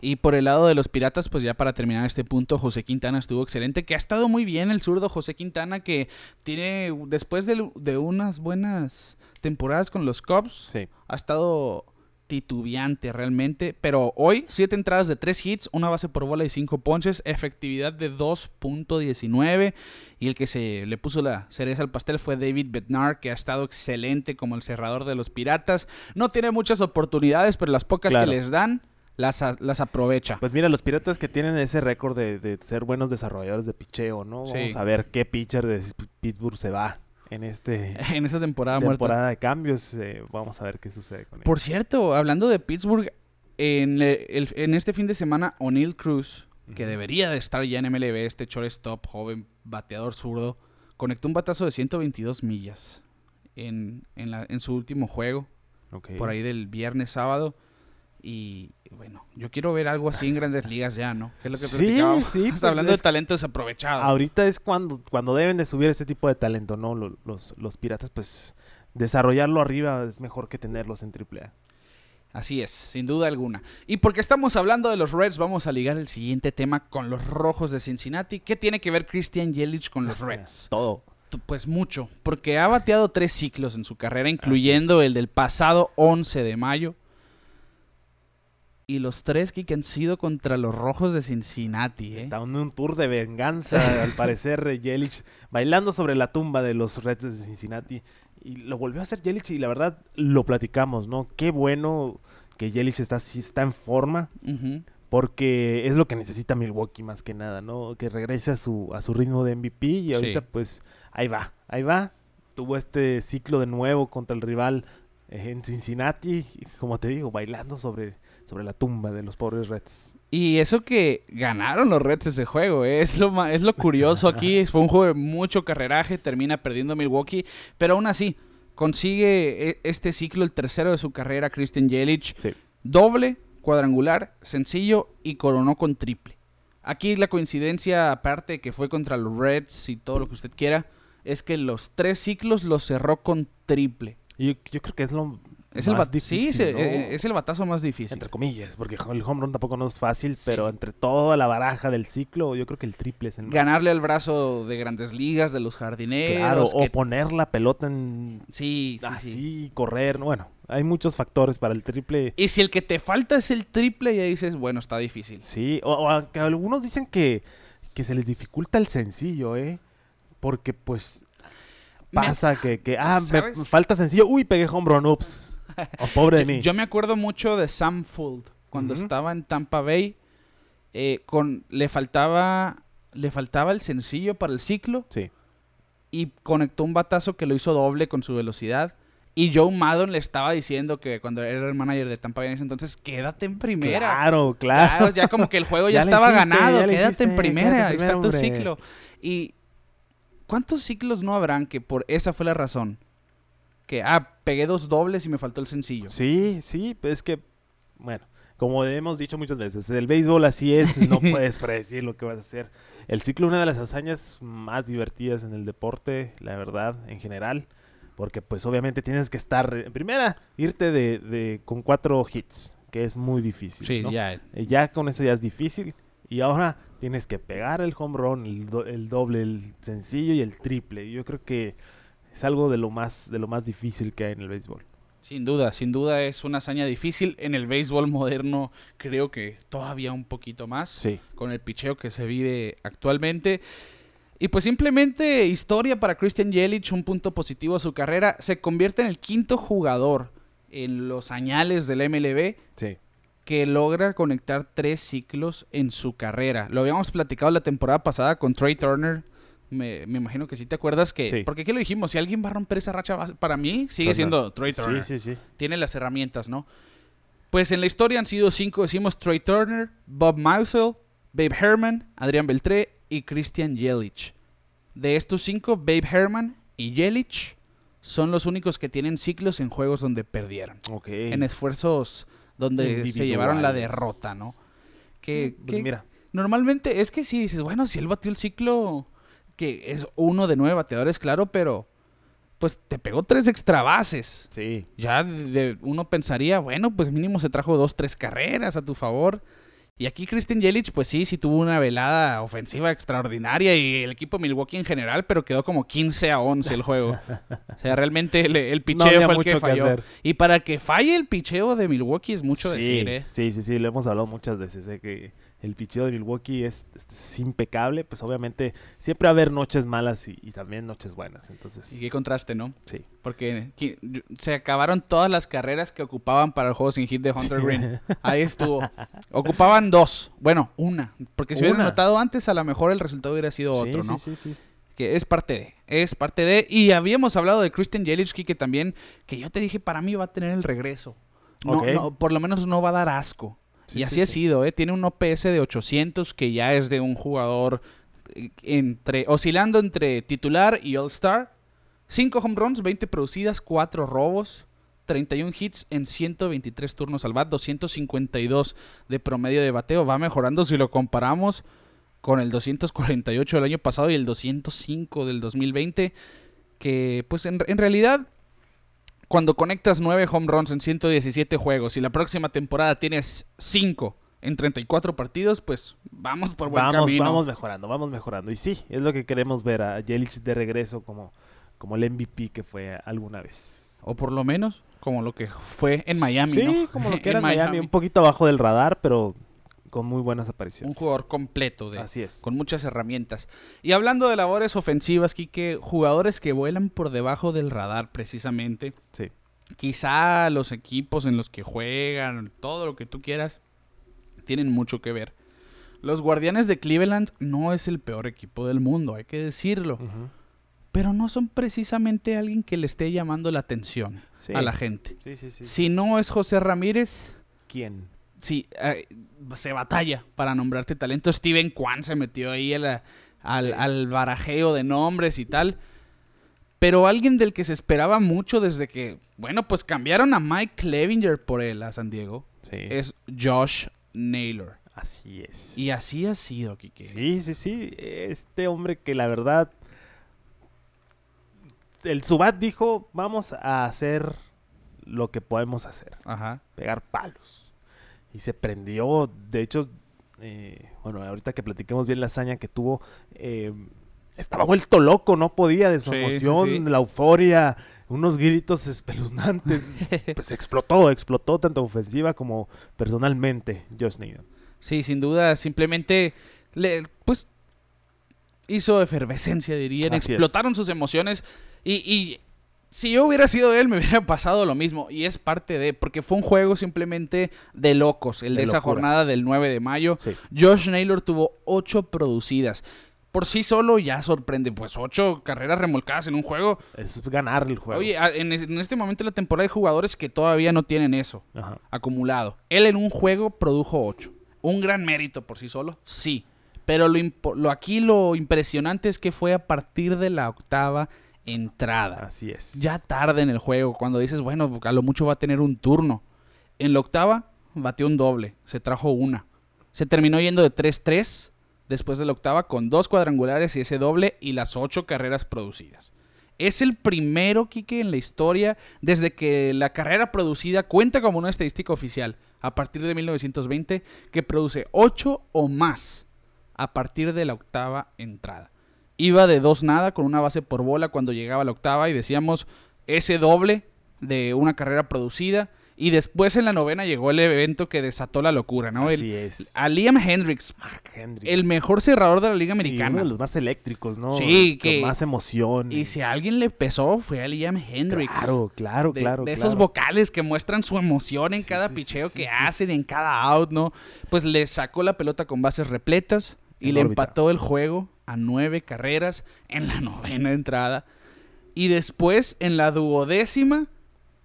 Y por el lado de los Piratas, pues ya para terminar este punto, José Quintana estuvo excelente, que ha estado muy bien el zurdo José Quintana, que tiene, después de, de unas buenas temporadas con los Cubs, Sí. ha estado titubeante realmente, pero hoy siete entradas de tres hits, una base por bola y cinco ponches, efectividad de 2.19 y el que se le puso la cereza al pastel fue David Bednar, que ha estado excelente como el cerrador de los Piratas. No tiene muchas oportunidades, pero las pocas Claro. que les dan las, las aprovecha. Pues mira, los piratas que tienen ese récord de, de ser buenos desarrolladores de picheo, ¿no? Vamos Sí. a ver qué pitcher de Pittsburgh se va en este En esa temporada muerta. temporada de cambios. eh, vamos a ver qué sucede con él. Por cierto, hablando de Pittsburgh, en, el- en este fin de semana, O'Neill Cruz, que debería de estar ya en MLB, este shortstop, joven, bateador zurdo, conectó un batazo de 122 millas en, en, la- en su último juego, por ahí del viernes, sábado. Y bueno, yo quiero ver algo así en grandes ligas ya, ¿no? Que es lo que Sí, platicábamos. sí, pues, hablando de talento desaprovechado. Ahorita es cuando, cuando deben de subir ese tipo de talento, ¿no? Lo- Los, los piratas, pues, desarrollarlo arriba es mejor que tenerlos en AAA. Así es, sin duda alguna. Y porque estamos hablando de los Reds, vamos a ligar el siguiente tema con los Rojos de Cincinnati. ¿Qué tiene que ver Christian Yelich con los Reds? Todo. Pues mucho, porque ha bateado tres ciclos en su carrera, incluyendo el del pasado 11 de mayo. Y los tres que han sido contra los Rojos de Cincinnati, ¿eh? Está en un tour de venganza, al parecer, Yelich, bailando sobre la tumba de los Reds de Cincinnati. Y lo volvió a hacer Yelich y la verdad lo platicamos, ¿no? Qué bueno que Yelich está, está en forma, porque es lo que necesita Milwaukee más que nada, ¿no? Que regrese a su, a su ritmo de MVP y ahorita Sí. pues ahí va, ahí va. Tuvo este ciclo de nuevo contra el rival eh, en Cincinnati, como te digo, bailando sobre, sobre la tumba de los pobres Reds. Y eso que ganaron los Reds ese juego, ¿eh? es, lo, es lo curioso aquí. Fue un juego de mucho carreraje, termina perdiendo Milwaukee, pero aún así consigue e- este ciclo, el tercero de su carrera, Christian Yelich, Sí. doble, cuadrangular, sencillo y coronó con triple. Aquí la coincidencia, aparte que fue contra los Reds y todo lo que usted quiera, es que los tres ciclos los cerró con triple. Yo, yo creo que es lo Es el, difícil, sí, se- ¿no? eh, es el batazo más difícil. Entre comillas, porque el home run tampoco no es fácil, Sí. pero entre toda la baraja del ciclo, yo creo que el triple es el más- ganarle al brazo de grandes ligas, de los jardineros. Claro, o poner la pelota en Sí, sí, así, sí. correr, no, bueno, hay muchos factores para el triple. Y si el que te falta es el triple, ya dices, bueno, está difícil. Sí, o, o aunque algunos dicen que, que se les dificulta el sencillo, ¿eh? Porque pues Me- pasa que, que ah, me falta sencillo, uy, pegué home run, ups. Oh, pobre de mí. Yo me acuerdo mucho de Sam Fuld cuando estaba en Tampa Bay. eh, con, le faltaba le faltaba el sencillo para el ciclo Sí. y conectó un batazo que lo hizo doble con su velocidad. Y Joe Maddon le estaba diciendo que cuando era el manager de Tampa Bay en ese entonces, quédate en primera. Claro, claro. Claro, ya como que el juego ya, estaba hiciste, ganado. ya Quédate en primera, quédate en ahí está tu ciclo. Y ¿cuántos ciclos no habrán que por esa fue la razón? Que, ah, pegué dos dobles y me faltó el sencillo. Sí, sí, pues es que, bueno, como hemos dicho muchas veces, el béisbol así es, no puedes predecir lo que vas a hacer. El ciclo, una de las hazañas más divertidas en el deporte, la verdad, en general, porque pues obviamente tienes que estar, en primera, irte de, de- con cuatro hits, que es muy difícil. Sí, ¿no? ya. Ya con eso ya es difícil. Y ahora tienes que pegar el home run, el, do- el doble, el sencillo y el triple. Yo creo que es algo de lo más, de lo más difícil que hay en el béisbol. Sin duda, sin duda es una hazaña difícil. En el béisbol moderno creo que todavía un poquito más. Sí. Con el picheo que se vive actualmente. Y pues simplemente historia para Christian Yelich, un punto positivo a su carrera. Se convierte en el quinto jugador en los añales del MLB Sí. Que logra conectar tres ciclos en su carrera. Lo habíamos platicado la temporada pasada con Trey Turner. Me, me imagino que sí te acuerdas que... Sí. Porque aquí lo dijimos, si alguien va a romper esa racha, para mí sigue Turner. siendo Trey Turner. Sí, sí, sí. Tiene las herramientas, ¿no? Pues en la historia han sido cinco, decimos Trey Turner, Bob Mausel, Babe Herman, Adrián Beltré y Christian Yelich. De estos cinco, Babe Herman y Yelich son los únicos que tienen ciclos en juegos donde perdieron Ok. en esfuerzos donde se llevaron la derrota, ¿no? Sí, Que, pues que mira, normalmente es que si dices, bueno, si él batió el ciclo, que es uno de nueve bateadores, claro, pero pues te pegó tres extra bases. sí. Ya de- de- uno pensaría, bueno, pues mínimo se trajo dos, tres carreras a tu favor. Y aquí Christian Yelich, pues sí, sí tuvo una velada ofensiva extraordinaria y el equipo Milwaukee en general, pero quedó como 15 a 11 el juego. o sea, realmente el, picheo fue el mucho que que falló. hacer. y para que falle el picheo de Milwaukee es mucho sí, decir, ¿eh? Sí, sí, sí, lo hemos hablado muchas veces, eh, que el picheo de Milwaukee es, es- es impecable, pues obviamente siempre va a haber noches malas y, y también noches buenas. Entonces, Y qué contraste, ¿no? sí. Porque se acabaron todas las carreras que ocupaban para el juego sin hit de Hunter Green. Ahí estuvo. Ocupaban dos. Bueno, una. Porque si hubieran notado antes, a lo mejor el resultado hubiera sido Sí, otro, sí, ¿no? sí, sí. Que es parte de. Es parte de. Y habíamos hablado de Christian Jelic, que también, que yo te dije, para mí va a tener el regreso. No, por lo menos no va a dar asco. Sí, y así sí, ha sido, ¿eh? Tiene un OPS de 800 que ya es de un jugador eh, entre oscilando entre titular y All-Star. 5 home runs, 20 producidas, 4 robos, 31 hits en 123 turnos al bat, 252 de promedio de bateo. Va mejorando si lo comparamos con el 248 del año pasado y el 205 del 2020. Que pues en, en realidad cuando conectas 9 home runs en 117 juegos y la próxima temporada tienes 5 en 34 partidos, pues vamos por buen Vamos, camino. vamos mejorando, vamos mejorando. Y sí, es lo que queremos ver a Yelich de regreso como, como el MVP que fue alguna vez. O por lo menos como lo que fue en Miami, sí, ¿no? como lo que era en Miami, un poquito abajo del radar, pero con muy buenas apariciones. Un jugador completo de, Así es. con muchas herramientas. Y hablando de labores ofensivas, Kike, jugadores que vuelan por debajo del radar precisamente. Sí. Quizá los equipos en los que juegan, todo lo que tú quieras, tienen mucho que ver. Los Guardianes de Cleveland no es el peor equipo del mundo, hay que decirlo. Pero no son precisamente alguien que le esté llamando la atención Sí. a la gente. Sí, sí, sí. Si no es José Ramírez, ¿Quién? Sí, eh, se batalla para nombrarte talento. Steven Kwan se metió ahí a la- al, Sí. al barajeo de nombres y tal. Pero alguien del que se esperaba mucho desde que, bueno, pues cambiaron a Mike Clevinger por él a San Diego, Sí. es Josh Naylor. Así es. Y así ha sido, Kike. Sí, sí, sí. Este hombre que la verdad. El Subat dijo: Vamos a hacer lo que podemos hacer. Ajá. Pegar palos. Y se prendió. De hecho, eh, bueno, ahorita que platiquemos bien la hazaña que tuvo. eh, estaba vuelto loco, no podía de su Sí, emoción, sí. la euforia, unos gritos espeluznantes. pues explotó, explotó tanto ofensiva como personalmente, Josh. Sí, sin duda, simplemente, le, pues, hizo efervescencia, dirían. Así es. Explotaron sus emociones. Y, y si yo hubiera sido él, me hubiera pasado lo mismo. Y es parte de, porque fue un juego simplemente de locos, el de, De esa jornada del 9 de mayo. Sí. Josh Naylor tuvo ocho producidas. Por sí solo ya sorprende, pues ocho carreras remolcadas en un juego. Es ganar el juego. Oye, en, es- en este momento de la temporada hay jugadores que todavía no tienen eso Ajá. acumulado. Él en un juego produjo 8. Un gran mérito por sí solo, sí. Pero lo, lo aquí lo impresionante es que fue a partir de la octava entrada. Así es. Ya tarde en el juego, cuando dices, bueno, a lo mucho va a tener un turno. En la octava bateó un doble, se trajo una. Se terminó yendo de 3-3 después de la octava con dos cuadrangulares y ese doble y las ocho carreras producidas. Es el primero, Quique, en la historia desde que la carrera producida cuenta como una estadística oficial a partir de 1920 que produce 8 o más a partir de la octava entrada. Iba de dos nada con una base por bola cuando llegaba a la octava y decíamos ese doble de una carrera producida y después en la novena llegó el evento que desató la locura, ¿no? El- Así es. a Liam Hendricks, Hendricks. el mejor cerrador de la liga Y uno americana. de los más eléctricos, ¿no? Sí, Con que- más emoción. Y si a alguien le pesó, fue a Liam Hendricks. Claro, claro, de, claro. de claro. esos vocales que muestran su emoción en Sí, cada sí, picheo sí, que hacen, en cada out, ¿no? Pues le sacó la pelota con bases repletas y le órbita. empató el juego a nueve carreras en la novena entrada. Y después, en la duodécima,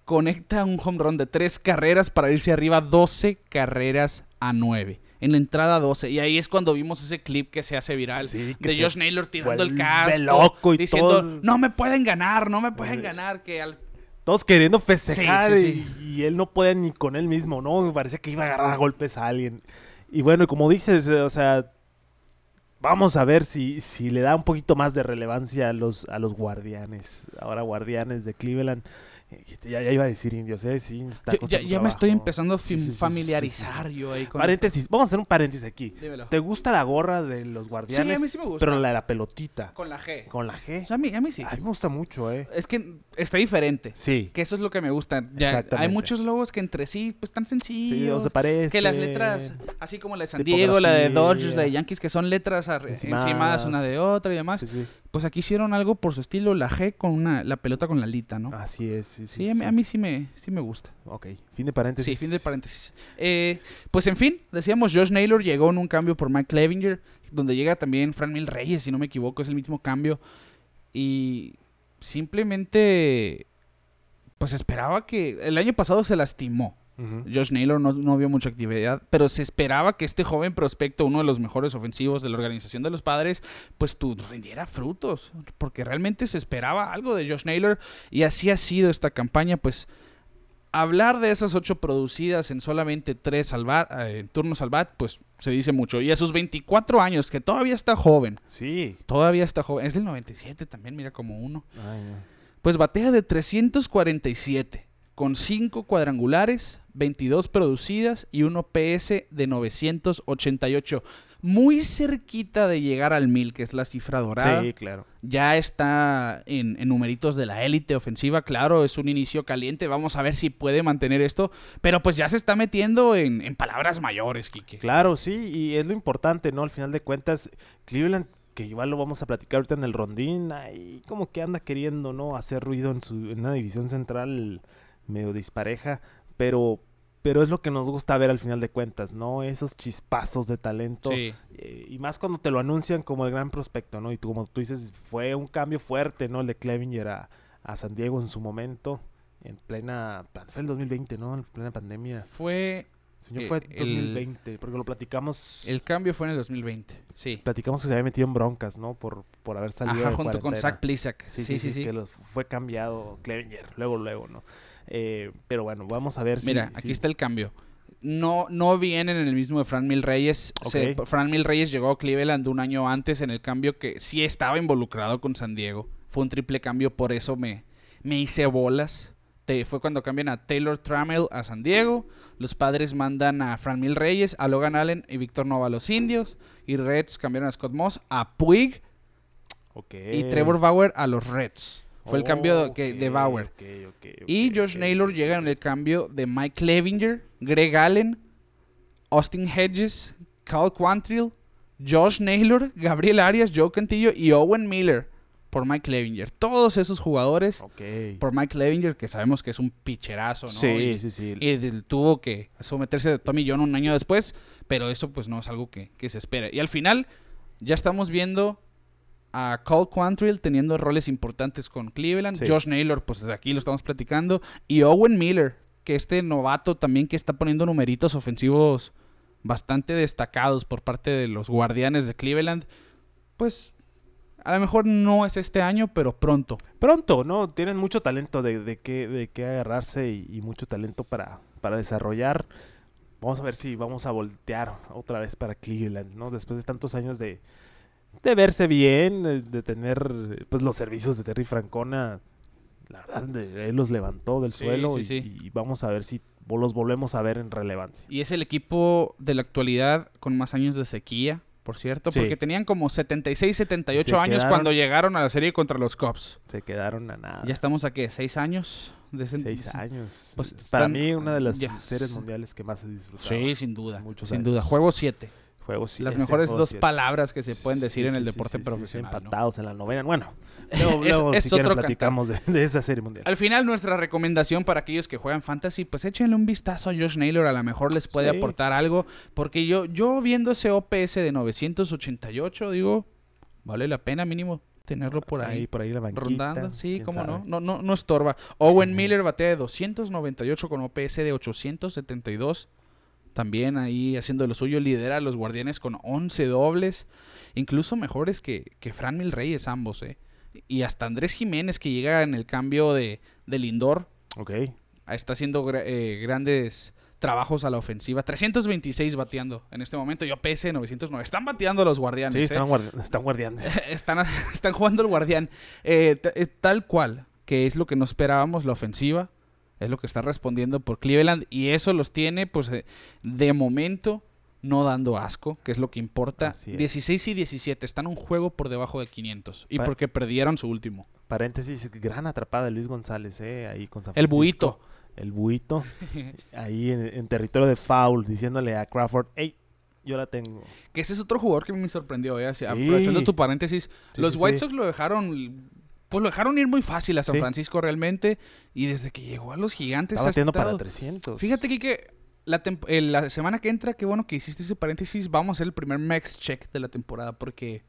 conecta un home run de tres carreras para irse arriba 12 carreras a 9. En la entrada 12. Y ahí es cuando vimos ese clip que se hace viral. Sí, de Josh Naylor tirando el casco. loco y diciendo, todos- no me pueden ganar, no me pueden ganar. Que al Todos queriendo festejar Sí, sí, y, y él no podía ni con él mismo, ¿no? Me parecía que iba a agarrar a golpes a alguien. Y bueno, como dices, eh, o sea, vamos a ver si, si le da un poquito más de relevancia a los, a los guardianes. Ahora guardianes de Cleveland. Ya, ya iba a decir indios, ¿eh? Sí, está Yo- ya, me estoy empezando a Sí, fam- sí, sí, sí, familiarizar sí, sí. yo ahí con... Paréntesis, vamos a hacer un paréntesis aquí. Dímelo. ¿Te gusta la gorra de los Sí, guardianes? a mí sí me gusta. Pero la de la pelotita. Con la G. Con la G. O sea, a, mí, a mí sí. A mí me gusta mucho, ¿eh? Es que está diferente. Sí. Que eso es lo que me gusta. Ya, hay muchos logos que entre sí, pues tan sencillos. Sí, o se parece. que las letras, así como la de San Diego, la de. Dodgers, la de Yankees, que son letras Encimadas. encimadas una de otra y demás. Sí, sí. Pues aquí hicieron algo por su estilo, la G con una, la pelota con la alita, ¿no? Así es. Sí, sí, sí, a mí, a mí sí me, sí me gusta. Ok, fin de paréntesis. Sí, fin de paréntesis. Eh, pues en fin, decíamos, Josh Naylor llegó en un cambio por Mike Clevinger, donde llega también Fran Mil Reyes, si no me equivoco, es el mismo cambio. Y simplemente, pues esperaba que... El año pasado se lastimó. Josh Naylor no, no vio mucha actividad, pero se esperaba que este joven prospecto, uno de los mejores ofensivos de la organización de los padres, pues tu rindiera frutos, porque realmente se esperaba algo de Josh Naylor y así ha sido esta campaña, pues hablar de esas ocho producidas en solamente tres al bat- eh, turnos al bat, pues se dice mucho. Y a sus 24 años, que todavía está joven, Sí. todavía está joven, es del 97 también, mira como uno. Ay, no. Pues batea de 347, con 5 cuadrangulares, 22 producidas y un OPS de 988. Muy cerquita de llegar al 1000, que es la cifra dorada. Sí, claro. Ya está en, en numeritos de la élite ofensiva, claro, es un inicio caliente. Vamos a ver si puede mantener esto. Pero pues ya se está metiendo en, en palabras mayores, Kike. Claro, sí, y es lo importante, ¿no? Al final de cuentas, Cleveland, que igual lo vamos a platicar ahorita en el rondín, ahí como que anda queriendo, ¿no? Hacer ruido en, su, en una división central medio dispareja, pero, pero es lo que nos gusta ver al final de cuentas, ¿no? Esos chispazos de talento. Sí. Eh, y más cuando te lo anuncian como el gran prospecto, ¿no? Y tú, como tú dices, fue un cambio fuerte, ¿no? El de Clevinger a, a San Diego en su momento, en plena... Fue el 2020, ¿no? En plena pandemia. Fue. Señor, Eh, fue el- 2020, porque lo platicamos... El cambio fue en el 2020. Sí. Platicamos que se había metido en broncas, ¿no? Por, por haber salido Ajá, de junto con. Zach Plisak. Sí, sí, sí, que lo- fue cambiado Clevinger, luego, luego, ¿no? Eh, pero bueno, vamos a ver si... Mira, si- aquí está el cambio. No, no vienen en el mismo de Fran Mil Reyes. Se-. Fran Mil Reyes llegó a Cleveland un año antes en el cambio que sí estaba involucrado con San Diego. Fue un triple cambio, por eso me, me hice bolas. Te- fue cuando cambian a Taylor Trammell a San Diego. Los padres mandan a Fran Mil Reyes, a Logan Allen y Víctor Nova a los Indios. Y Reds cambiaron a Scott Moss, a Puig y Trevor Bauer a los Reds. Fue el cambio de Bauer. Y Josh. Naylor llega en el cambio de Mike Clevinger, Greg Allen, Austin Hedges, Cal Quantrill, Josh Naylor, Gabriel Arias, Joe Cantillo y Owen Miller por Mike Clevinger. Todos esos jugadores por Mike Clevinger, que sabemos que es un picherazo, ¿no? Sí, y, sí, sí. y tuvo que someterse a Tommy John un año después, pero eso pues no es algo que, que se espera. Y al final ya estamos viendo a Cole Quantrill teniendo roles importantes con Cleveland, Sí. Josh Naylor, pues aquí lo estamos platicando, y Owen Miller, que este novato también que está poniendo numeritos ofensivos bastante destacados por parte de los guardianes de Cleveland, pues a lo mejor no es este año, pero pronto. Pronto, ¿no? Tienen mucho talento de, de qué, de qué agarrarse y, y mucho talento para, para desarrollar. Vamos a ver si vamos a voltear otra vez para Cleveland, ¿no? Después de tantos años de, de verse bien, eh, de tener eh, pues los servicios de Terry Francona, la verdad, él los levantó del Sí, suelo sí, y, sí. y vamos a ver si los volvemos a ver en relevancia. Y es el equipo de la actualidad con más años de sequía, por cierto, porque tenían como 76, 78 Se años quedaron- cuando llegaron a la serie contra los Cubs. Se quedaron a nada. Ya estamos a qué, seis años. De ese- Seis años. Pues Para están- mí, una de las series mundiales que más he disfrutado. Sí, sin duda. Muchos sin años. duda. Juego 7. Las mejores dos palabras que se pueden decir en el deporte profesional. ¿no? empatados en la novena. Bueno, luego, Es- luego, es si otro platicamos de, de esa serie mundial. Al final, nuestra recomendación para aquellos que juegan fantasy, pues échenle un vistazo a Josh Naylor, a lo mejor les puede aportar algo, porque yo, yo viendo ese OPS de 988, digo, vale la pena mínimo tenerlo por ahí. por ahí la banquita. Rondando, sí, cómo no? sabe. no, no, no estorba. Owen. Miller batea de 298 con OPS de 872. También ahí haciendo lo suyo, lidera a los guardianes con 11 dobles, incluso mejores que, que Fran Mil Reyes ambos, ¿eh? Y hasta Andrés Jiménez que llega en el cambio de, de Lindor, Ok. está haciendo eh, grandes trabajos a la ofensiva. 326 bateando en este momento y OPS de 909. Están bateando a los guardianes. Sí, ¿eh? están, guardi- están guardianes. están, están jugando el guardián. Eh, eh, tal cual. que es lo que no esperábamos, la ofensiva. Es lo que está respondiendo por Cleveland. Y eso los tiene, pues, eh, de momento, no dando asco, que es lo que importa. Así es. 16 y 17 están un juego por debajo de 500. Y Pa- porque perdieron su último. Paréntesis, gran atrapada de Luis González, ¿eh? Ahí con San El Francisco. buito. El buito. ahí en, en territorio de foul, diciéndole a Crawford, hey, yo la tengo. Que ese es otro jugador que me sorprendió. ¿eh? Sí. Aprovechando tu paréntesis. Sí, los sí, White. Sox lo dejaron. Pues lo dejaron ir muy fácil a San Sí. Francisco realmente. Y desde que llegó a los gigantes. Está ha batiendo para estado- 300. Fíjate, que la, eh, la semana que entra, qué bueno que hiciste ese paréntesis. Vamos a hacer el primer max check de la temporada. Porque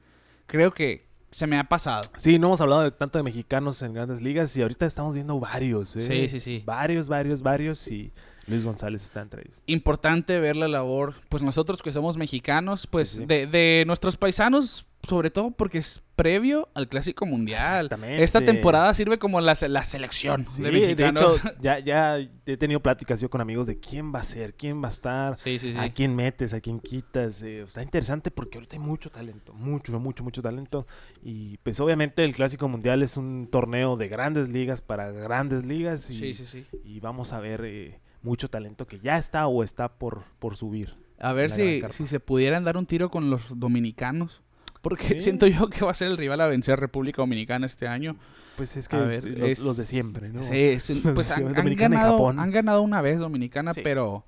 creo que se me ha pasado. Sí, no hemos hablado de, tanto de mexicanos en grandes ligas y ahorita estamos viendo varios, ¿eh? Sí, sí, sí. Varios, varios, varios y Luis González está entre ellos. Importante ver la labor. Pues nosotros que somos mexicanos, pues Sí, sí. De, de nuestros paisanos. Sobre todo porque es previo al Clásico Mundial. Exactamente. Esta temporada sirve como la, la selección Sí, de de, mexicanos. hecho, ya, ya he tenido pláticas yo con amigos de quién va a ser, quién va a estar, Sí, sí, sí. a quién metes, a quién quitas. eh, está interesante porque ahorita hay mucho talento, mucho, mucho, mucho talento. Y pues obviamente el Clásico Mundial es un torneo de grandes ligas para grandes ligas y, Sí, sí, sí. y vamos a ver eh, mucho talento que ya está o está por, por subir. A ver si, si se pudieran dar un tiro con los dominicanos. Porque Sí. siento yo que va a ser el rival a vencer República Dominicana este año. Pues es que A ver, los, es- los de siempre, ¿no? Sí, es pues han, han ganado, Japón. han ganado una vez Dominicana, Sí. pero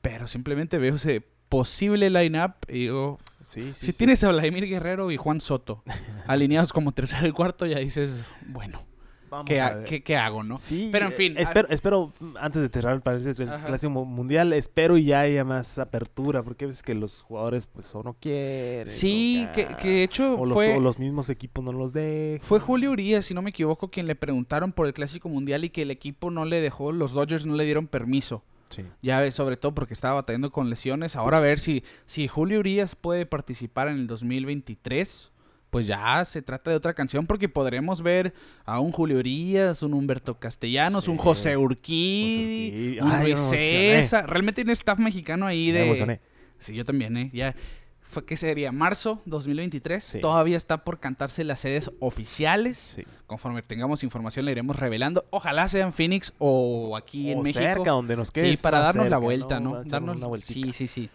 pero simplemente veo ese posible line-up y digo, Sí, sí, si sí. tienes a Vladimir Guerrero y Juan Soto alineados como tercero y cuarto, ya dices, bueno, Vamos ¿qué, a ha- ver. qué- qué hago, no? Sí, Pero en eh, fin, Espero, espero, antes de cerrar el paréntesis del Ajá. Clásico Mu- Mundial, espero y ya haya más apertura, porque a veces que los jugadores pues o no quieren. Sí, o que, que de hecho o los, fue... o los mismos equipos no los dejan. Fue Julio Urias, si no me equivoco, quien le preguntaron por el Clásico Mundial y que el equipo no le dejó, los Dodgers no le dieron permiso. Sí. Ya ves, sobre todo porque estaba batallando con lesiones. Ahora a ver si, si Julio Urias puede participar en el 2023. Pues ya se trata de otra canción porque podremos ver a un Julio Urias, un Humberto Castellanos, Sí. un José Urquí, un Luis me. César. Realmente tiene staff mexicano ahí Me de... emocioné. Sí, yo también, ¿eh? Ya. Fue, ¿Qué sería? ¿Marzo 2023? Sí. Todavía está por cantarse las sedes oficiales. Sí. Conforme tengamos información la iremos revelando. Ojalá sea en Phoenix o aquí en O México. cerca, donde nos quede. sí, para darnos la vuelta, ¿no? Darnos Darnos una. Sí, sí, sí.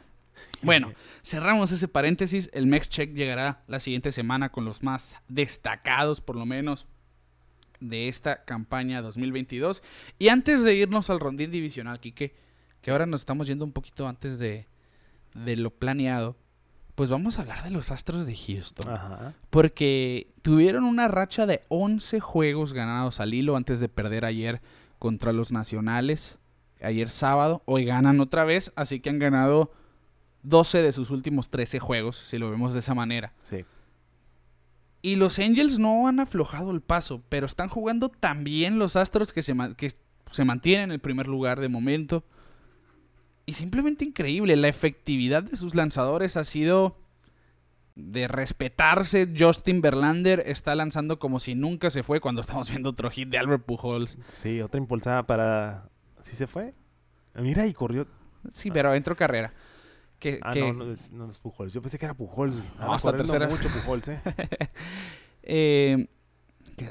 Bueno, cerramos ese paréntesis. El Mex Check llegará la siguiente semana con los más destacados, por lo menos, de esta campaña 2022. Y antes de irnos al rondín divisional, Quique, que ahora nos estamos yendo un poquito antes de, de lo planeado, pues vamos a hablar de los Astros de Houston. Ajá. Porque tuvieron una racha de 11 juegos ganados al hilo antes de perder ayer contra los Nacionales. Ayer sábado. Hoy ganan otra vez. Así que han ganado 12 de sus últimos 13 juegos, si lo vemos de esa manera. Sí. Y los Angels no han aflojado el paso, pero están jugando también los Astros que se, que se mantienen en el primer lugar de momento. Y simplemente increíble, la efectividad de sus lanzadores ha sido de respetarse. Justin Verlander está lanzando como si nunca se fue cuando estamos viendo otro hit de Albert Pujols. Sí, otra impulsada para. ¿Sí se fue? Mira, y corrió. Sí, pero entró carrera. Que, Ah, que- no, no es, no es Pujols. Yo pensé que era Pujols. Anda hasta corriendo tercera. mucho Pujols, ¿eh? eh,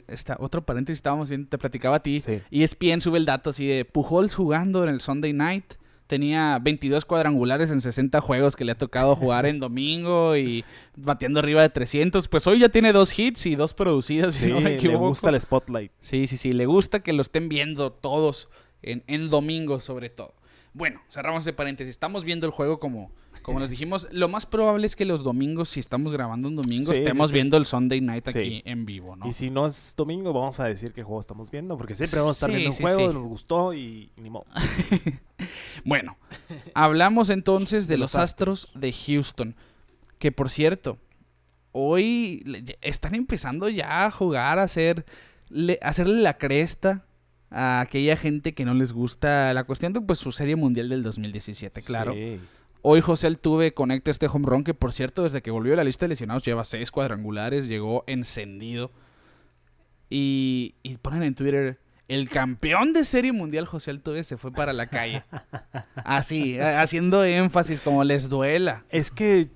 está, otro paréntesis, estábamos viendo, te platicaba a ti. Sí. ESPN sube el dato así de Pujols jugando en el Sunday Night. Tenía 22 cuadrangulares en 60 juegos que le ha tocado jugar en domingo y bateando arriba de 300. Pues hoy ya tiene dos hits y dos producidas, si Sí, no me le gusta el spotlight. Sí, sí, sí, le gusta que lo estén viendo todos en, en domingo sobre todo. Bueno, cerramos ese paréntesis. Estamos viendo el juego como, como nos dijimos. Lo más probable es que los domingos, si estamos grabando un domingo, Sí, estemos sí. viendo el Sunday Night aquí en vivo, ¿no? Y si no es domingo, vamos a decir qué juego estamos viendo. Porque siempre vamos a estar viendo un juego, nos gustó y ni modo. Bueno, hablamos entonces de, De los Astros de Houston. Que por cierto, hoy están empezando ya a jugar, a, hacer, le- a hacerle la cresta a aquella gente que no les gusta la cuestión de pues, su serie mundial del 2017, claro. Sí. Hoy José Altuve conecta este home run que, por cierto, desde que volvió a la lista de lesionados lleva seis cuadrangulares, llegó encendido. Y, y ponen en Twitter, el campeón de serie mundial José Altuve se fue para la calle. Así, haciendo énfasis como les duela. Es que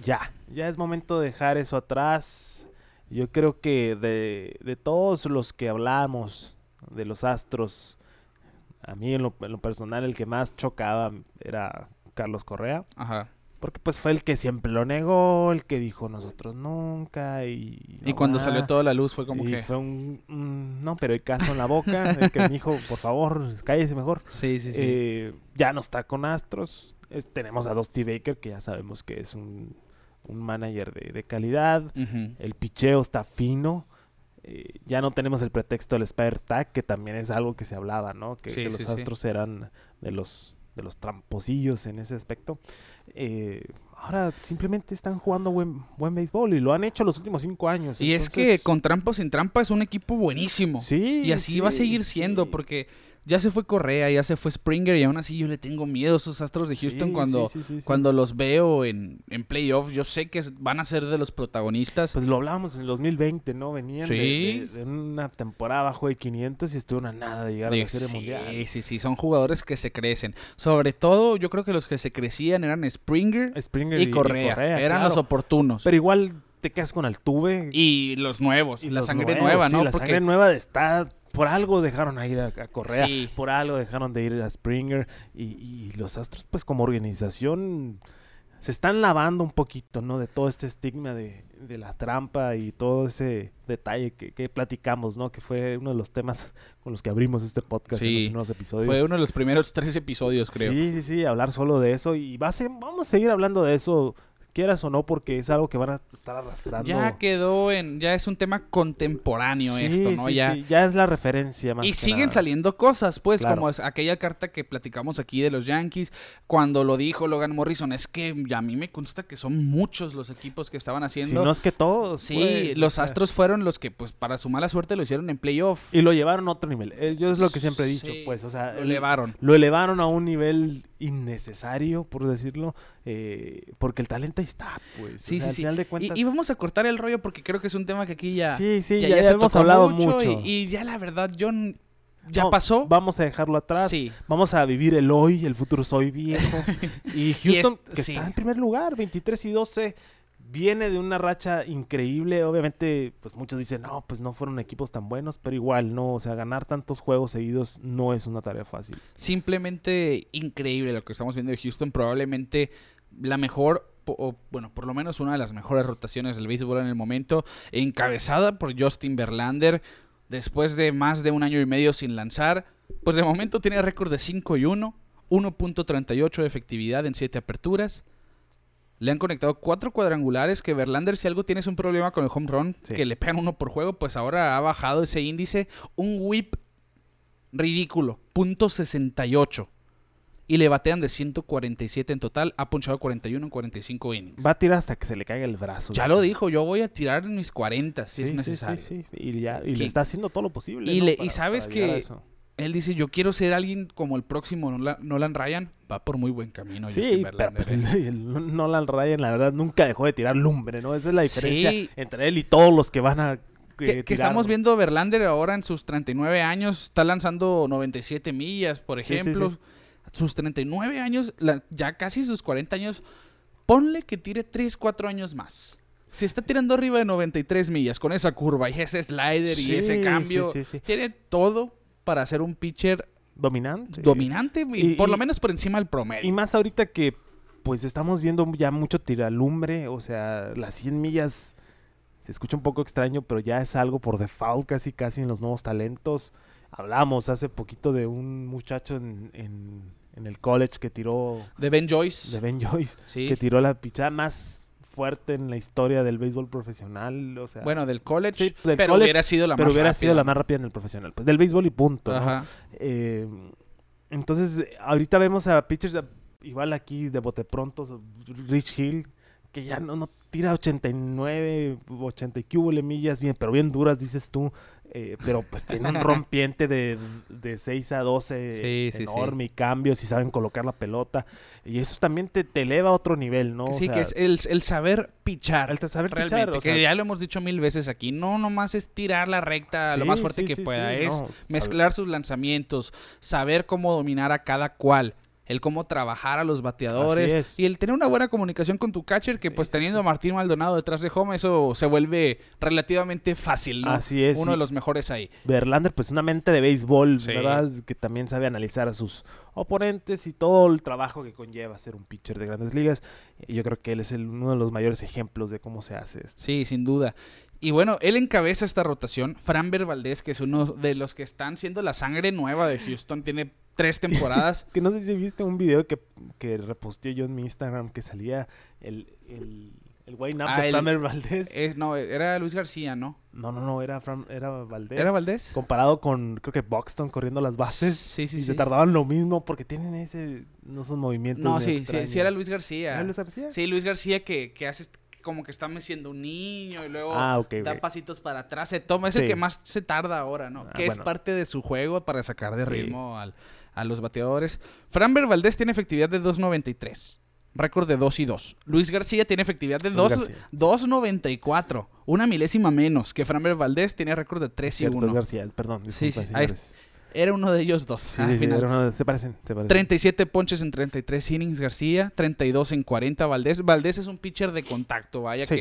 ya, ya es momento de dejar eso atrás. Yo creo que de, de todos los que hablamos de los Astros, a mí en lo, en lo personal el que más chocaba era Carlos Correa. Ajá. Porque pues fue el que siempre lo negó, el que dijo nosotros nunca y... Y cuando va". salió toda la luz fue como y que... fue un, No, pero hay caso en la boca, el que me dijo, por favor, cállese mejor. Sí, sí, sí. Eh, ya no está con Astros. Es- tenemos a Dusty Baker, que ya sabemos que es un, un manager de, de calidad. El picheo está fino. Eh, ya no tenemos el pretexto del Spider Tag, que también es algo que se hablaba, ¿no? Que, Sí, que sí, los sí. Astros eran de los, de los tramposillos en ese aspecto. Eh, ahora simplemente están jugando buen, buen béisbol y lo han hecho los últimos cinco años. Y es que con trampa sin trampa es un equipo buenísimo. Sí, Y así va a seguir siendo, sí. porque ya se fue Correa, ya se fue Springer, y aún así yo le tengo miedo a esos astros de Houston Sí, cuando, sí, sí, sí, sí. cuando los veo en, en playoffs. Yo sé que van a ser de los protagonistas. Pues lo hablábamos en el 2020, ¿no? Venían de- Sí. de, de una temporada bajo de 500 y estuvieron a nada de llegar a De- la Serie sí, Mundial. sí, sí, son jugadores que se crecen. Sobre todo, yo creo que los que se crecían eran Springer Springer y Correa. eran claro. los oportunos. Pero igual te quedas con Altuve. y los nuevos, y la los sangre nuevos, nueva, sí, ¿no? La Porque sangre nueva está... Por algo dejaron a ir a, a Correa. Sí. Por algo dejaron de ir a Springer. Y, y los Astros, pues como organización, se están lavando un poquito, ¿no? De todo este estigma de, de la trampa y todo ese detalle que, que platicamos, ¿no? Que fue uno de los temas con los que abrimos este podcast en Sí, los primeros episodios. fue uno de los primeros tres episodios, creo. Sí, sí, sí, hablar solo de eso. Y va a ser- vamos a seguir hablando de eso, quieras o no, porque es algo que van a estar arrastrando. Ya quedó en, ya es un tema contemporáneo Sí, esto, ¿no? sí, ya. sí, ya es la referencia más Y que siguen nada. saliendo cosas, pues, Claro. como es aquella carta que platicamos aquí de los Yankees, cuando lo dijo Logan Morrison, es que a mí me consta que son muchos los equipos que estaban Si haciendo. no es que todos. sí, pues, o los sea, Astros fueron los que, pues, para su mala suerte lo hicieron en playoff. Y lo llevaron a otro nivel. Yo es lo que siempre he dicho, Sí, pues, o sea, lo el- elevaron. lo elevaron a un nivel innecesario, por decirlo, eh, porque el talento ahí está, pues. Sí, o sea, sí, al sí. de Y, cuentas, y vamos a cortar el rollo porque creo que es un tema que aquí ya, sí, sí, ya, ya, ya ya se hemos hablado mucho, mucho. Y, y ya la verdad, yo ya No, pasó. Vamos a dejarlo atrás. Sí. Vamos a vivir el hoy, el futuro soy viejo. y Houston, es- que está en primer lugar, 23 y 12, viene de una racha increíble. Obviamente, pues muchos dicen, no, pues no fueron equipos tan buenos, pero igual, no. O sea, ganar tantos juegos seguidos no es una tarea fácil. simplemente increíble lo que estamos viendo de Houston. Probablemente la mejor, o, bueno, por lo menos una de las mejores rotaciones del béisbol en el momento, encabezada por Justin Verlander, después de más de un año y medio sin lanzar. Pues de momento tiene récord de 5 y 1, 1.38 de efectividad en 7 aperturas. Le han conectado cuatro cuadrangulares que Verlander si algo tienes un problema con el home run, Sí. que le pegan uno por juego, pues ahora ha bajado ese índice. Un whip ridículo, punto 68. Y le batean de 147 en total, ha punchado 41 en 45 innings. Va a tirar hasta que se le caiga el brazo. ya lo dijo, yo voy a tirar en mis 40 si Sí, es sí, necesario. sí, sí. Y, ya, y le está haciendo todo lo posible. y ¿no? le- y sabes que-. Él dice, yo quiero ser alguien como el próximo Nola- Nolan Ryan. Va por muy buen camino. Sí, pero pues Nolan Ryan, la verdad, nunca dejó de tirar lumbre, ¿no? Esa es la diferencia Sí. entre él y todos los que van a. eh, Que, que estamos viendo Verlander ahora en sus 39 años, está lanzando 97 millas, por Sí, sí, ejemplo. sí. Sus 39 años, la- ya casi sus 40 años, ponle que tire 3, 4 años más. Si está tirando arriba de 93 millas con esa curva y ese slider y ese cambio, tiene todo para ser un pitcher Dominante. dominante y, Y- por lo menos por encima del promedio. Y más ahorita que, pues, estamos viendo ya mucho tiralumbre, o sea, las 100 millas se escucha un poco extraño, pero ya es algo por default casi, casi en los nuevos talentos. Hablamos hace poquito de un muchacho en, en, en el college que tiró, de Ben Joyce. de Ben Joyce, sí. que tiró la pichada más fuerte en la historia del béisbol profesional, o sea... Bueno, del college, Sí, del pero college, hubiera sido la pero más hubiera rápida. sido la más rápida en el profesional, pues del béisbol y punto. Eh, entonces, ahorita vemos a pitchers igual aquí de bote pronto, Rich Hill, que ya no, no tira 89, 80 y cúbole millas, bien, pero bien duras, dices tú. eh, pero pues tiene un rompiente de, de 6 a 12 Sí, sí, sí. enorme y cambios y saben colocar la pelota. Y eso también te, te eleva a otro nivel, ¿no? O sí, sea, que es el, el saber pichar. el saber realmente, pichar, o que sea, ya lo hemos dicho mil veces aquí. No nomás es tirar la recta lo más fuerte que pueda. es no, sabe- mezclar sus lanzamientos, saber cómo dominar a cada cual. El cómo trabajar a los bateadores Así es. y el tener una buena comunicación con tu catcher, que Sí, pues teniendo sí. a Martín Maldonado detrás de home, eso se vuelve relativamente fácil, ¿no? Así es, Uno de los mejores ahí. Verlander, pues una mente de béisbol, Sí. ¿verdad? Que también sabe analizar a sus oponentes y todo el trabajo que conlleva ser un pitcher de grandes ligas. Yo creo que él es el- uno de los mayores ejemplos de cómo se hace esto. Sí, sin duda. Y bueno, él encabeza esta rotación. Framber Valdez, que es uno de los que están siendo la sangre nueva de Houston, tiene tres temporadas. Que no sé si viste un video que, que reposteé yo en mi Instagram que salía el, el, el wine up Ah, de el- Framber Valdez. Es, no, era Luis García, ¿no? No, no, no, era, Fram- era Valdez. ¿Era Valdés? Comparado con, creo que Buxton corriendo las bases. Sí, sí, y sí. se tardaban lo mismo porque tienen ese, no son movimientos. No, sí, sí, extraños. sí era Luis García. ¿Era Luis García? Sí, Luis García que, que hace como que está meciendo un niño y luego Ah, da pasitos para atrás, se toma, es el que más se tarda ahora, ¿no? Ah, que es parte de su juego para sacar de Sí. ritmo al- a los bateadores. Framber Valdés tiene efectividad de 2.93. Récord de 2 y 2. Luis García tiene efectividad de Luis 2 García. 2.94. Una milésima menos que Framber Valdés tiene récord de 3 y Cierto, es 1. García, perdón. Sí, sí, ahí. Era uno de ellos dos. Sí, al sí, final. uno se parecen, se parecen. 37 ponches en 33 innings García, 32 en 40 Valdés. Valdés es un pitcher de contacto, vaya Sí.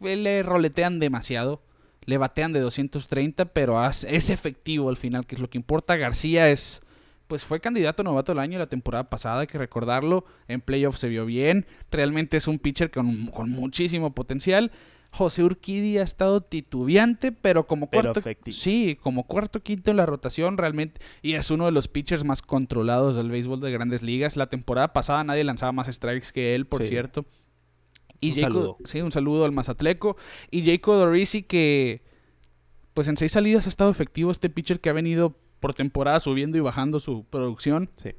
que le roletean demasiado. Le batean de 230, pero es efectivo al final, que es lo que importa. García es, pues fue candidato novato del año la temporada pasada, hay que recordarlo. En playoffs se vio bien. Realmente es un pitcher con, con muchísimo potencial. José Urquidi ha estado titubeante, pero como Pero cuarto, efectivo. sí, como cuarto quinto en la rotación realmente y es uno de los pitchers más controlados del béisbol de Grandes Ligas. La temporada pasada nadie lanzaba más strikes que él, por Sí. cierto. Y Un Jacob- saludo. Sí, un saludo al Mazatleco. Y Jacob Dorisi que, pues en seis salidas ha estado efectivo este pitcher que ha venido por temporada subiendo y bajando su producción. Sí.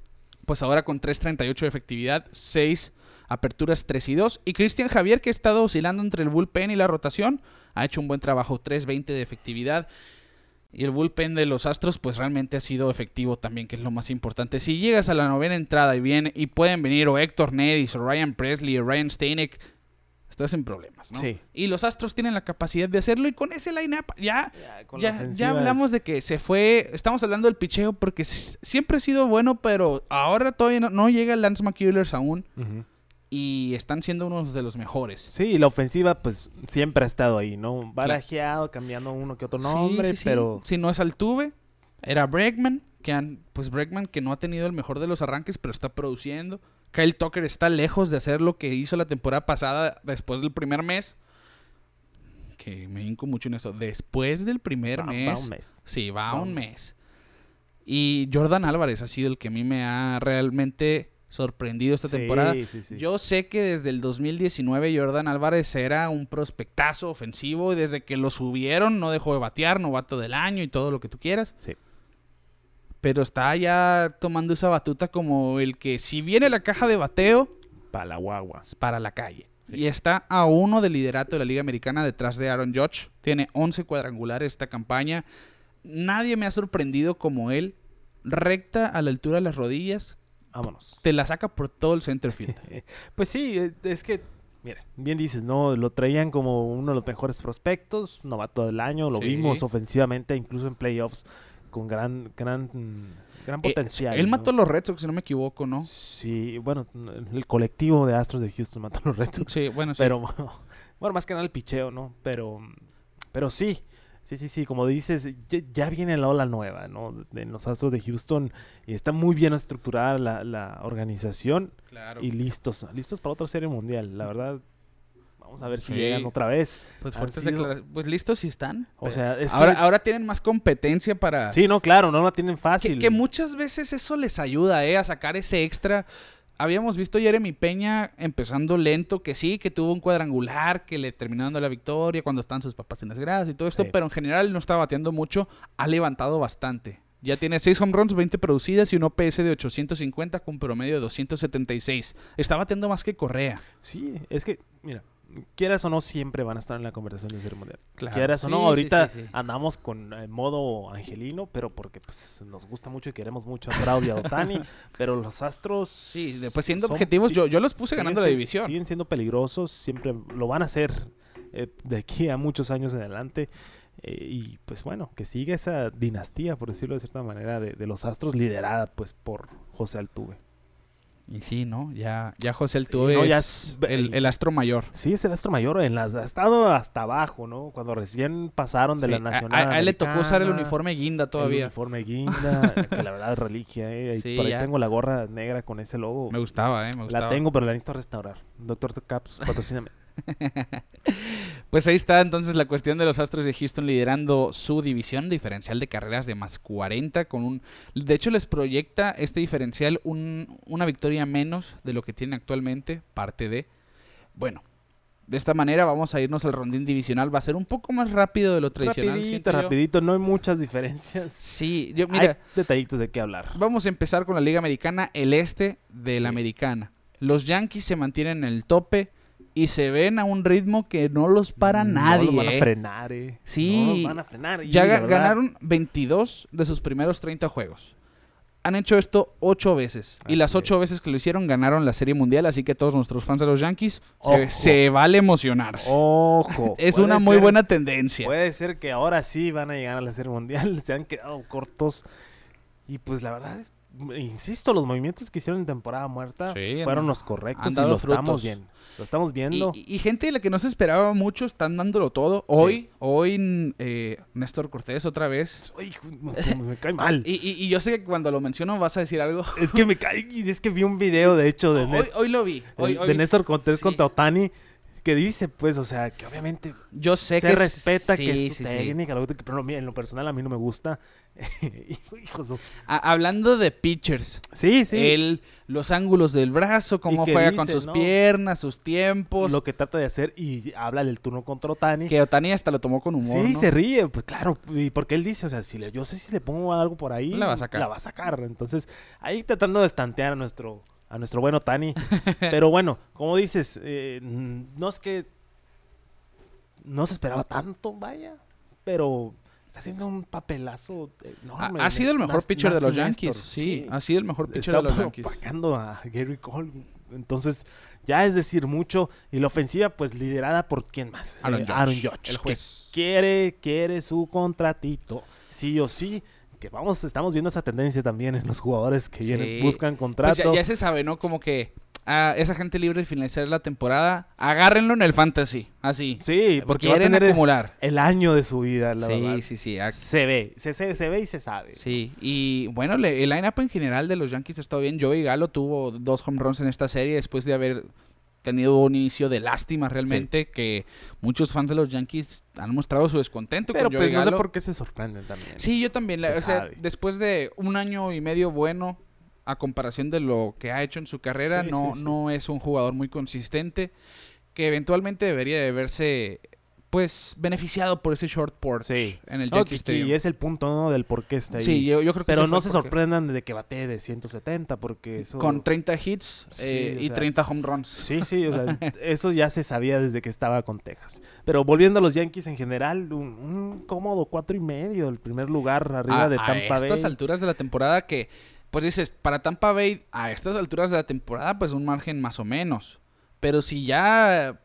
Pues ahora con 3.38 de efectividad, 6 aperturas 3 y 2. Y Cristian Javier que ha estado oscilando entre el bullpen y la rotación. Ha hecho un buen trabajo, 3.20 de efectividad. Y el bullpen de los Astros, pues realmente ha sido efectivo también, que es lo más importante. Si llegas a la novena entrada y bien, y pueden venir o Héctor Nedis, o Ryan Presley, o Ryan Steinek, estás en problemas, ¿no? Sí. Y los Astros tienen la capacidad de hacerlo, y con ese line-up ya, Ya, ya, hablamos de que se fue. Estamos hablando del picheo porque siempre ha sido bueno, pero ahora todavía no, no llega Lance McCullers aún. Y están siendo unos de los mejores. Sí, la ofensiva pues siempre ha estado ahí, ¿no? Barajeado, cambiando uno que otro nombre, sí, sí. pero... Si no es Altuve, era Bregman, que han, pues Bregman que no ha tenido el mejor de los arranques, pero está produciendo. Kyle Tucker está lejos de hacer lo que hizo la temporada pasada después del primer mes. Que me hinco mucho en eso. Después del primer va- mes. va un mes. Sí, va, Va un un mes. Y Jordan Álvarez ha sido el que a mí me ha realmente sorprendido esta Sí, temporada. sí, sí. Yo sé que desde el 2019 Jordan Álvarez era un prospectazo ofensivo y desde que lo subieron no dejó de batear, novato del año y todo lo que tú quieras. Sí. Pero está ya tomando esa batuta como el que si viene la caja de bateo, Para la guagua. para la calle. Y está a uno del liderato de la Liga Americana detrás de Aaron Judge. Tiene 11 cuadrangulares esta campaña. Nadie me ha sorprendido como él. Recta a la altura de las rodillas. Vámonos. Te la saca por todo el center field. Pues sí, es- es que, mira, bien dices, ¿no? Lo traían como uno de los mejores prospectos, novato del año, lo Sí. vimos ofensivamente, incluso en playoffs, con gran, gran, gran Eh, potencial. él ¿no? mató a los Red Sox, si no me equivoco, ¿no? Sí, bueno, el colectivo de Astros de Houston mató a los Red Sox. Sí, bueno, sí. Pero, bueno, más que nada el picheo, ¿no? Pero, pero sí, sí, sí, sí, como dices, ya, ya viene la ola nueva, ¿no? De los Astros de Houston y está muy bien estructurada la, la organización claro. y listos, listos para otra serie mundial. La verdad, vamos a ver si Sí. llegan otra vez. Pues fuertes sido- declaraciones. Pues listos sí están. O sea, es ahora, que... ahora tienen más competencia para... Sí, no, claro, no la tienen Que, fácil. que muchas veces eso les ayuda, ¿eh? A sacar ese extra. Habíamos visto a Jeremy Peña empezando lento, que sí, que tuvo un cuadrangular, que le terminó dando la victoria cuando estaban sus papás en las gradas y todo esto, Sí. pero en general no está bateando mucho, ha levantado bastante. Ya tiene 6 home runs, 20 producidas y un OPS de 850 con promedio de 276. Está bateando más que Correa. Sí, es que, mira, quieras o no, siempre van a estar en la conversación de ser mundial. Claro. Quieras o no, sí, ahorita sí, sí. andamos con eh, modo angelino, pero porque pues nos gusta mucho y queremos mucho a Trout y a Otani, pero los Astros... Sí, después siendo son- objetivos, yo, yo los puse ganando la si- división. Siguen siendo peligrosos, siempre lo van a hacer eh, de aquí a muchos años en adelante. eh, y pues bueno, que siga esa dinastía, por decirlo de cierta manera, de, de los Astros liderada pues por José Altuve. Y sí, ¿no? Ya, ya José Sí, Altuve no, ya es es- el, el astro mayor. Sí, es el astro mayor. En las, ha estado hasta abajo, ¿no? Cuando recién pasaron de Sí, la nacional. A, a él le tocó usar el uniforme guinda El todavía. uniforme guinda, que la verdad es reliquia, ¿eh? Sí, por ahí ya. tengo la gorra negra con ese logo. Me gustaba, ¿eh? Me gustaba. La tengo, pero la necesito restaurar. Doctor Caps, patrocíname. Pues ahí está entonces la cuestión de los Astros de Houston liderando su división diferencial de carreras de más 40 con un de hecho les proyecta este diferencial un- una victoria menos de lo que tienen actualmente, parte de bueno, de esta manera vamos a irnos al rondín divisional, va a ser un poco más rápido de lo tradicional, rapidito, rapidito. No hay muchas diferencias. Sí, yo mira, hay detallitos de qué hablar. Vamos a empezar con la Liga Americana, el este de la. Americana. Los Yankees se mantienen en el tope y se ven a un ritmo que no los para nadie. No los van a ¿eh? frenar, eh. Sí. No los van a frenar. Ya la ga- verdad, ganaron 22 de sus primeros 30 juegos. Han hecho esto 8 veces. Y las Así 8 es. veces que lo hicieron ganaron la Serie Mundial. Así que todos nuestros fans de los Yankees se, se vale emocionarse. Ojo. es puede una muy ser- buena tendencia. Puede ser que ahora sí van a llegar a la Serie Mundial. Se han quedado cortos. Y pues la verdad es, insisto, los movimientos que hicieron en temporada muerta Sí, fueron los correctos y lo estamos viendo. Lo estamos viendo. Y, y gente de la que no se esperaba mucho están dándolo todo. Hoy, hoy eh, Néstor Cortés otra vez. Ay, me, me cae mal. Y, y- y yo sé que cuando lo menciono vas a decir algo. es que me cae. y Es que vi un video, de hecho, de, Hoy, Nés- hoy lo vi. Hoy, de hoy- Néstor Cortés sí. contra Otani. Que dice, pues, o sea, que obviamente Yo sé se que respeta que sí, es su sí, sí. técnica, lo que- pero en lo personal a mí no me gusta. Hijos de- hablando de pitchers, Sí, sí. él, los ángulos del brazo, cómo juega con sus ¿no? piernas, sus tiempos. lo que trata de hacer y habla del turno contra Otani. Que Otani hasta lo tomó con humor. Sí, ¿no? se ríe, pues claro, y porque él dice, o sea, si le, yo sé si le pongo algo por ahí, La va a sacar. La va a sacar. Entonces, ahí tratando de estantear a nuestro, a nuestro bueno Tani. Pero bueno, como dices, eh, no es que no se esperaba tanto, vaya, pero está haciendo un papelazo Ha, enorme. ha sido el mejor pitcher de los Yankees. Sí, ha sido el mejor pitcher de los Yankees. opacando a Gary Cole. Entonces, ya es decir mucho. Y la ofensiva, pues liderada por quién más? Aaron Eh, Judge, Aaron Judge, el que juez. quiere, quiere su contratito. Sí o sí. Que vamos, estamos viendo esa tendencia también en los jugadores que Sí. vienen, buscan Pues contrato. ya, ya se sabe, ¿no? Como que a esa gente libre al finalizar la temporada, agárrenlo en el fantasy. Así. Sí, porque va a quieren el, acumular. el año de su vida, la Sí, verdad. sí, sí. ac- Se ve, se, se, se ve y se sabe. Sí, y bueno, le- el line-up en general de los Yankees estado bien. Joey Galo tuvo dos home runs en esta serie después de haber tenido un inicio de lástima realmente, que muchos fans de los Yankees han mostrado su descontento Pero con Joey pues no sé por qué se sorprenden también. Sí, yo también. Se o sea, después de un año y medio bueno, a comparación de lo que ha hecho en su carrera, Sí, no, sí. no es un jugador muy consistente, que eventualmente debería de verse pues beneficiado por ese short porch Sí. en el Yankee Stadium. y es el punto ¿no? del por qué está ahí. Sí, yo, yo creo que Pero no se sorprendan de que batee de 170 porque eso... Con 30 hits Sí, eh, y sea, 30 home runs. Sí, sí, o sea, eso ya se sabía desde que estaba con Texas. Pero volviendo a los Yankees en general, un, un cómodo cuatro y medio, el primer lugar arriba a, de a Tampa estas Bay. alturas de la temporada que, pues dices, para Tampa Bay, a estas alturas de la temporada, pues un margen más o menos. Pero si ya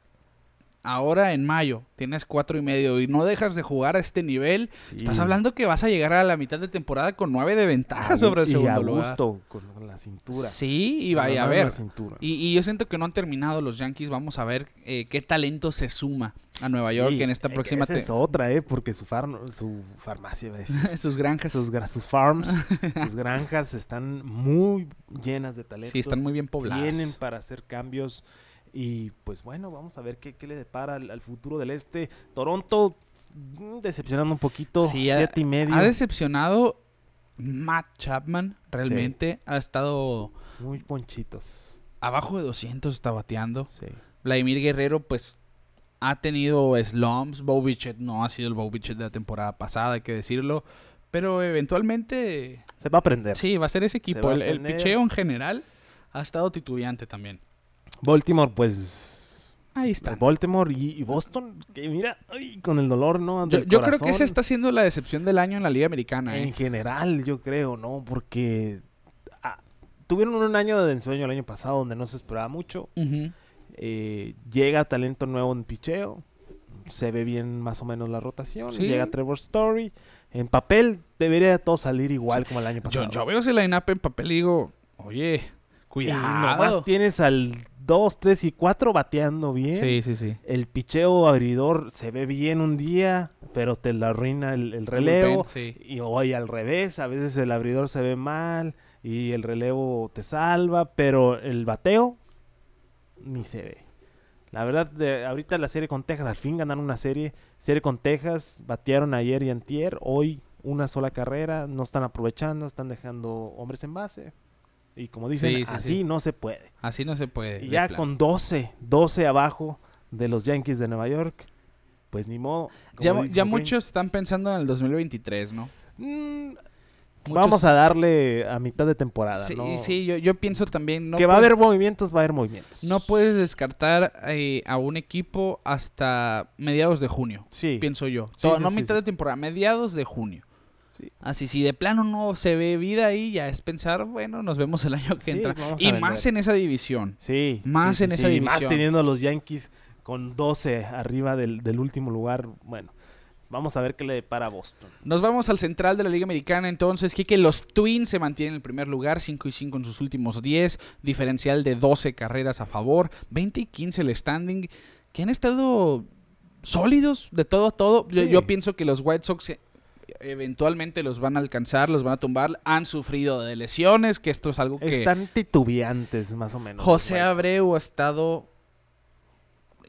ahora en mayo tienes cuatro y medio y no dejas de jugar a este nivel, Sí. estás hablando que vas a llegar a la mitad de temporada con nueve de ventaja A sobre el y a segundo lugar. gusto, con, con la cintura. Sí, y vaya a ver. Y, y yo siento que no han terminado los Yankees. Vamos a ver eh, qué talento se suma a Nueva Sí, York en esta eh, que próxima esa te- es otra, ¿eh? Porque su, farm, su farmacia, a sus granjas. sus, gra- sus farms, sus granjas están muy llenas de talento. Sí, están muy bien pobladas. Tienen para hacer cambios. Y pues bueno, vamos a ver qué, qué le depara al, al futuro del este. Toronto mm, decepcionando un poquito. Sí, ha- siete y medio. Ha decepcionado Matt Chapman. Realmente ha estado Muy ponchitos. abajo de 200, está bateando. Sí. Vladimir Guerrero, pues, ha tenido slumps. Bo Bichette no ha sido el Bo Bichette de la temporada pasada, hay que decirlo. Pero eventualmente, Se va a aprender. sí, va a ser ese equipo. El, el picheo en general ha estado titubeante también. Baltimore, pues. Ahí está. Baltimore y, y Boston, que mira, ay, con el dolor, ¿no? Yo, Del yo creo que esa está siendo la decepción del año en la Liga Americana. En ¿eh? general, yo creo, ¿no? Porque ah, tuvieron un año de ensueño el año pasado donde no se esperaba mucho. Eh, llega talento nuevo en picheo. Se ve bien más o menos la rotación. Sí. Llega Trevor Story. En papel debería todo salir igual como el año Yo, pasado. yo veo ese line-up en papel y digo, oye, Cuidado. Y nomás tienes al 2, 3 y 4 bateando bien. Sí, sí, sí. El picheo abridor se ve bien un día, pero te la arruina el, el relevo. Sí. Y hoy al revés, a veces el abridor se ve mal y el relevo te salva, pero el bateo ni se ve. La verdad, de, ahorita la serie con Texas, al fin ganaron una serie. Serie con Texas, batearon ayer y antier. Hoy una sola carrera, no están aprovechando, están dejando hombres en base. Y como dicen, Sí, sí, así sí. no se puede. Así no se puede. Y ya con 12, 12 abajo de los Yankees de Nueva York, pues ni modo. Ya, ya muchos están pensando en el 2023, ¿no? mm, Vamos a darle a mitad de temporada, Sí, ¿no? sí, yo, yo pienso también. No que va a haber movimientos, va a haber movimientos. No puedes descartar eh, a un equipo hasta mediados de junio, Sí. pienso yo. Sí, Todo- sí, no mitad de temporada, mediados de junio. Sí. Así, si de plano no se ve vida ahí, ya es pensar, bueno, nos vemos el año que Sí, entra. Y más en esa división. Sí. Más sí, en esa sí. Más división. teniendo a los Yankees con 12 arriba del, del último lugar. Bueno, vamos a ver qué le depara a Boston. Nos vamos al central de la Liga Americana entonces, que los Twins se mantienen en el primer lugar, 5 y 5 en sus últimos 10, diferencial de 12 carreras a favor, 20 y 15 el standing, que han estado sólidos de todo a todo. Yo, Sí. yo pienso que los White Sox eventualmente los van a alcanzar, los van a tumbar, han sufrido de lesiones, que esto es algo que Están titubeantes, más o menos. José. Abreu ha estado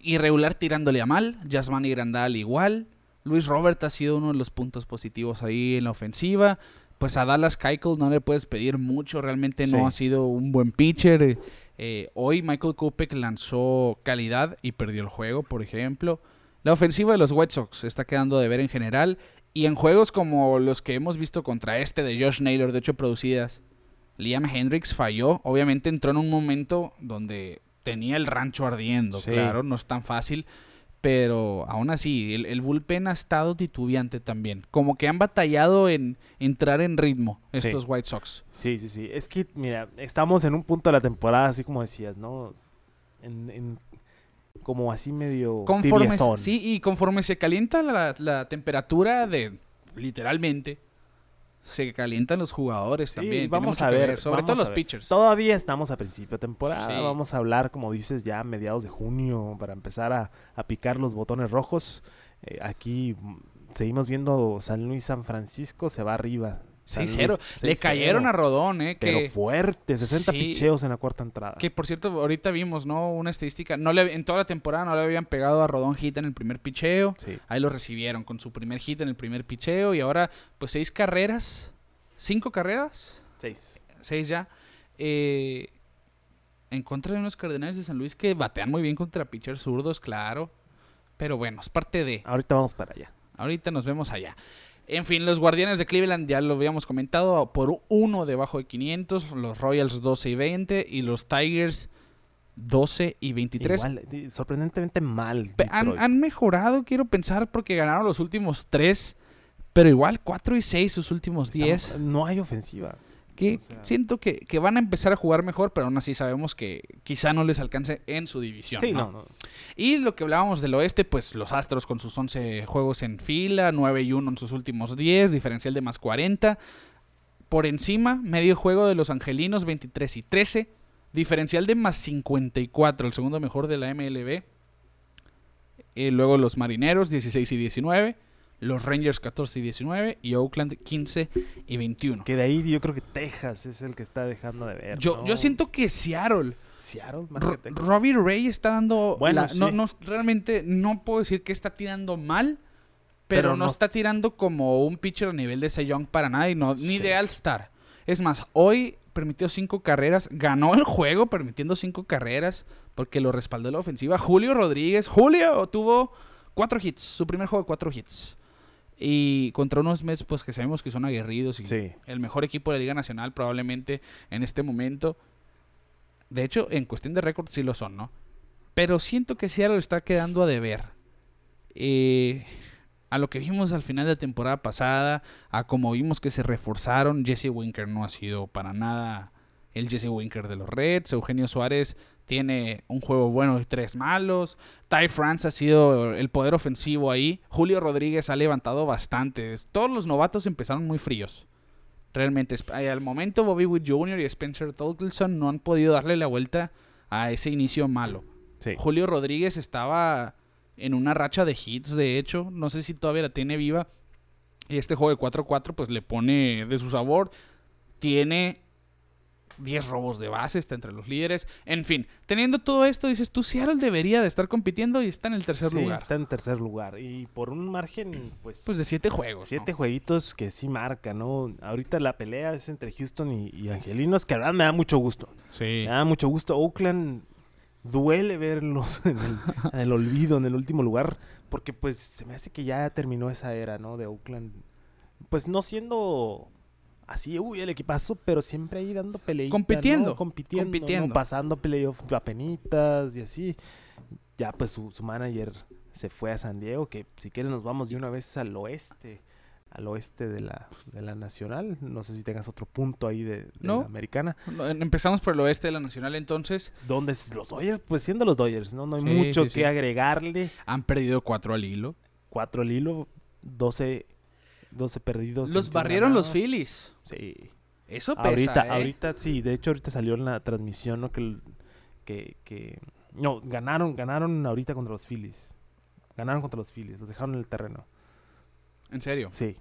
irregular tirándole a mal. Yasmani Grandal igual. Luis Robert ha sido uno de los puntos positivos ahí en la ofensiva. Pues a Dallas Keuchel no le puedes pedir mucho. Realmente no Sí. ha sido un buen pitcher. Eh, eh, hoy Michael Kopech lanzó calidad y perdió el juego, por ejemplo. La ofensiva de los White Sox está quedando de ver en general. Y en juegos como los que hemos visto contra este de Josh Naylor, de hecho producidas, Liam Hendricks falló. Obviamente entró en un momento donde tenía el rancho ardiendo, Sí. claro, no es tan fácil. Pero aún así, el, el bullpen ha estado titubeante también. Como que han batallado en entrar en ritmo Sí. estos White Sox. Sí, sí, sí. Es que, mira, estamos en un punto de la temporada, así como decías, ¿no? En, en- como así medio Conforme, tibiezón. sí, y conforme se calienta la, la temperatura de, literalmente, se calientan los jugadores Sí, también. vamos a ver, sobre vamos todo a los ver. pitchers. Todavía estamos a principio de temporada. Sí. Vamos a hablar, como dices, ya a mediados de junio para empezar a, a picar los botones rojos. Eh, aquí seguimos viendo San Luis, San Francisco, se va arriba. 6-0. Luis, Le 6-0. cayeron a Rodón, ¿eh? Pero fuerte, 60 Sí. picheos en la cuarta entrada. que por cierto, ahorita vimos, ¿no? Una estadística. No le, en toda la temporada no le habían pegado a Rodón hit en el primer picheo. Sí. Ahí lo recibieron con su primer hit en el primer picheo. Y ahora, pues seis carreras. ¿Cinco carreras? Seis. Seis ya. Eh, en contra de unos Cardenales de San Luis que batean muy bien contra pitchers zurdos, claro. Pero bueno, es parte de. Ahorita vamos para allá. Ahorita nos vemos allá. En fin, los Guardianes de Cleveland ya lo habíamos comentado por uno debajo de 500, los Royals 12 y 20 y los Tigers 12 y 23. Igual, di- sorprendentemente mal. Han, han mejorado, quiero pensar, porque ganaron los últimos 3, pero igual 4 y 6 sus últimos 10. Estamos- No hay ofensiva. Que o sea- siento que, que van a empezar a jugar mejor, pero aún así sabemos que quizá no les alcance en su división. Sí, ¿no? no, no. Y lo que hablábamos del oeste, pues los Astros con sus 11 juegos en fila, 9 y 1 en sus últimos 10, diferencial de más 40. Por encima, medio juego de los Angelinos, 23 y 13, diferencial de más 54, el segundo mejor de la MLB. Eh, luego los Marineros, 16 y 19, los Rangers, 14 y 19, y Oakland, 15 y 21. Que de ahí yo creo que Texas es el que está dejando de ver. Yo, ¿no? yo siento que Seattle Seattle más que Texas. Robbie Ray está dando. Bueno, la- no, sí. no, realmente no puedo decir que está tirando mal, pero, Pero no, no- está tirando como un pitcher a nivel de Young para nada y no, ni Sí. de All-Star. Es más, hoy permitió cinco carreras, ganó el juego permitiendo cinco carreras porque lo respaldó la ofensiva. Julio Rodríguez, Julio tuvo cuatro hits, su primer juego de cuatro hits. Y contra unos Mets, pues que sabemos que son aguerridos y Sí. el mejor equipo de la Liga Nacional probablemente en este momento. De hecho, en cuestión de récord sí lo son, ¿no? Pero siento que Seattle está quedando a deber. Eh, a lo que vimos al final de la temporada pasada, a como vimos que se reforzaron, Jesse Winker no ha sido para nada el Jesse Winker de los Reds. Eugenio Suárez tiene un juego bueno y tres malos. Ty France ha sido el poder ofensivo ahí. Julio Rodríguez ha levantado bastante. Todos los novatos empezaron muy fríos. Realmente, eh, al momento Bobby Wood Jr. y Spencer Torkelson no han podido darle la vuelta a ese inicio malo. Sí. Julio Rodríguez estaba en una racha de hits, de hecho. No sé si todavía la tiene viva. Y este juego de 4-4 pues le pone de su sabor. Tiene 10 robos de base, está entre los líderes. En fin, teniendo todo esto, dices, tú Seattle debería de estar compitiendo y está en el tercer Sí, lugar. está en tercer lugar. Y por un margen, pues... Pues de 7 juegos. Siete ¿no? jueguitos que sí marcan, ¿no? Ahorita la pelea es entre Houston y, y Angelinos, que la verdad me da mucho gusto. Sí. Me da mucho gusto. Oakland duele verlos en el, en el olvido, en el último lugar, porque pues se me hace que ya terminó esa era, ¿no? De Oakland. Pues no siendo así, uy, el equipazo, pero siempre ahí dando peleita, Compitiendo, ¿no? Compitiendo, ¿no? compitiendo. Pasando playoff a penitas y así. Ya pues su, su manager se fue a San Diego, que si quieres nos vamos de una vez al oeste. Al oeste de la, de la nacional. No sé si tengas otro punto ahí de, de No. la americana. Empezamos por el oeste de la Nacional entonces. ¿Dónde los Dodgers? Pues siendo los Dodgers, ¿no? No hay Sí, mucho sí, que sí. agregarle. Han perdido 4 al hilo. Cuatro al hilo, 12, 12 perdidos. Los 21 barrieron los. Phillies. Sí. Eso pesa, ahorita, ¿eh? ahorita sí, de hecho ahorita salió en la transmisión, ¿no? Que, que, que- no, ganaron, ganaron ahorita contra los Phillies. Ganaron contra los Phillies, los dejaron en el terreno. En serio. Sí,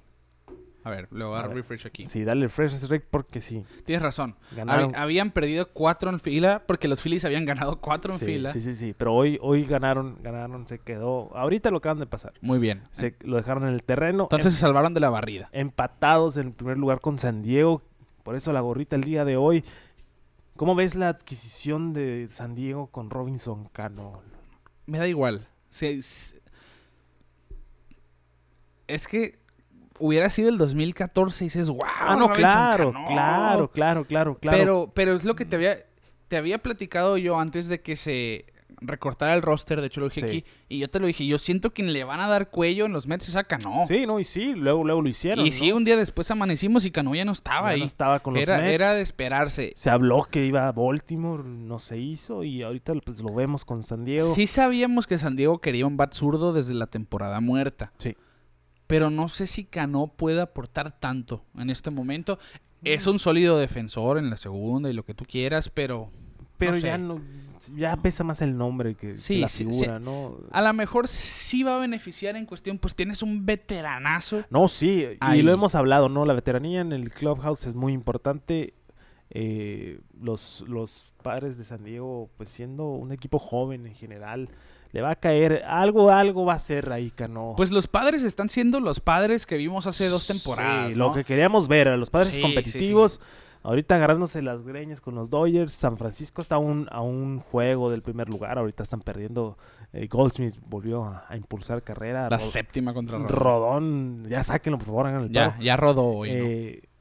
A ver, le voy a A refresh aquí. sí, dale el fresh Rick porque sí. Tienes razón. Ganaron. Habían perdido 4 en fila porque los Phillies habían ganado 4 en sí, fila. sí, sí, sí, pero hoy, hoy ganaron, ganaron, se quedó. Ahorita lo acaban de pasar. Muy bien. Se, lo dejaron en el terreno. Entonces se salvaron de la barrida. empatados en el primer lugar con San Diego. Por eso la gorrita el día de hoy. ¿Cómo ves la adquisición de San Diego con Robinson Cano? Me da igual. Es que hubiera sido el 2014 y dices, wow. Ah, no, claro, claro, claro, claro, claro. Pero, pero es lo que te había, te había platicado yo antes de que se recortara el roster. De hecho, lo dije Sí. aquí. Y yo te lo dije. Yo siento que le van a dar cuello en los Mets. Se Cano. Sí, no, y sí, luego, luego lo hicieron. y sí, ¿no? un día después amanecimos y Cano ya no estaba Ya ahí. no estaba con los era, Mets. era de esperarse. Se habló que iba a Baltimore, no se hizo. Y ahorita pues lo vemos con San Diego. Sí sabíamos que San Diego quería un bat zurdo desde la temporada muerta. Sí. Pero no sé si Cano puede aportar tanto en este momento. Mm. Es un sólido defensor en la segunda y lo que tú quieras, pero pero no ya no, ya pesa más el nombre que, la sí, figura, ¿no? a lo mejor sí va a beneficiar en cuestión, pues tienes un veteranazo. No, sí, Ahí. y lo hemos hablado, ¿no? La veteranía en el clubhouse es muy importante. Eh, los, los padres de San Diego, pues siendo un equipo joven en general, le va a caer, algo, algo va a ser ahí, Cano. Pues los padres están siendo los padres que vimos hace dos temporadas. Sí, ¿no? Lo que queríamos ver, a los padres Sí, sí, competitivos. Ahorita agarrándose las greñas con los Dodgers. San Francisco está a un, a un juego del primer lugar. Ahorita están perdiendo. eh, Goldsmith volvió a, a impulsar carrera. La Rod- séptima contra Rodón. Rodón, ya sáquenlo, por favor, hagan el Ya, paro. ya rodó hoy. ¿no?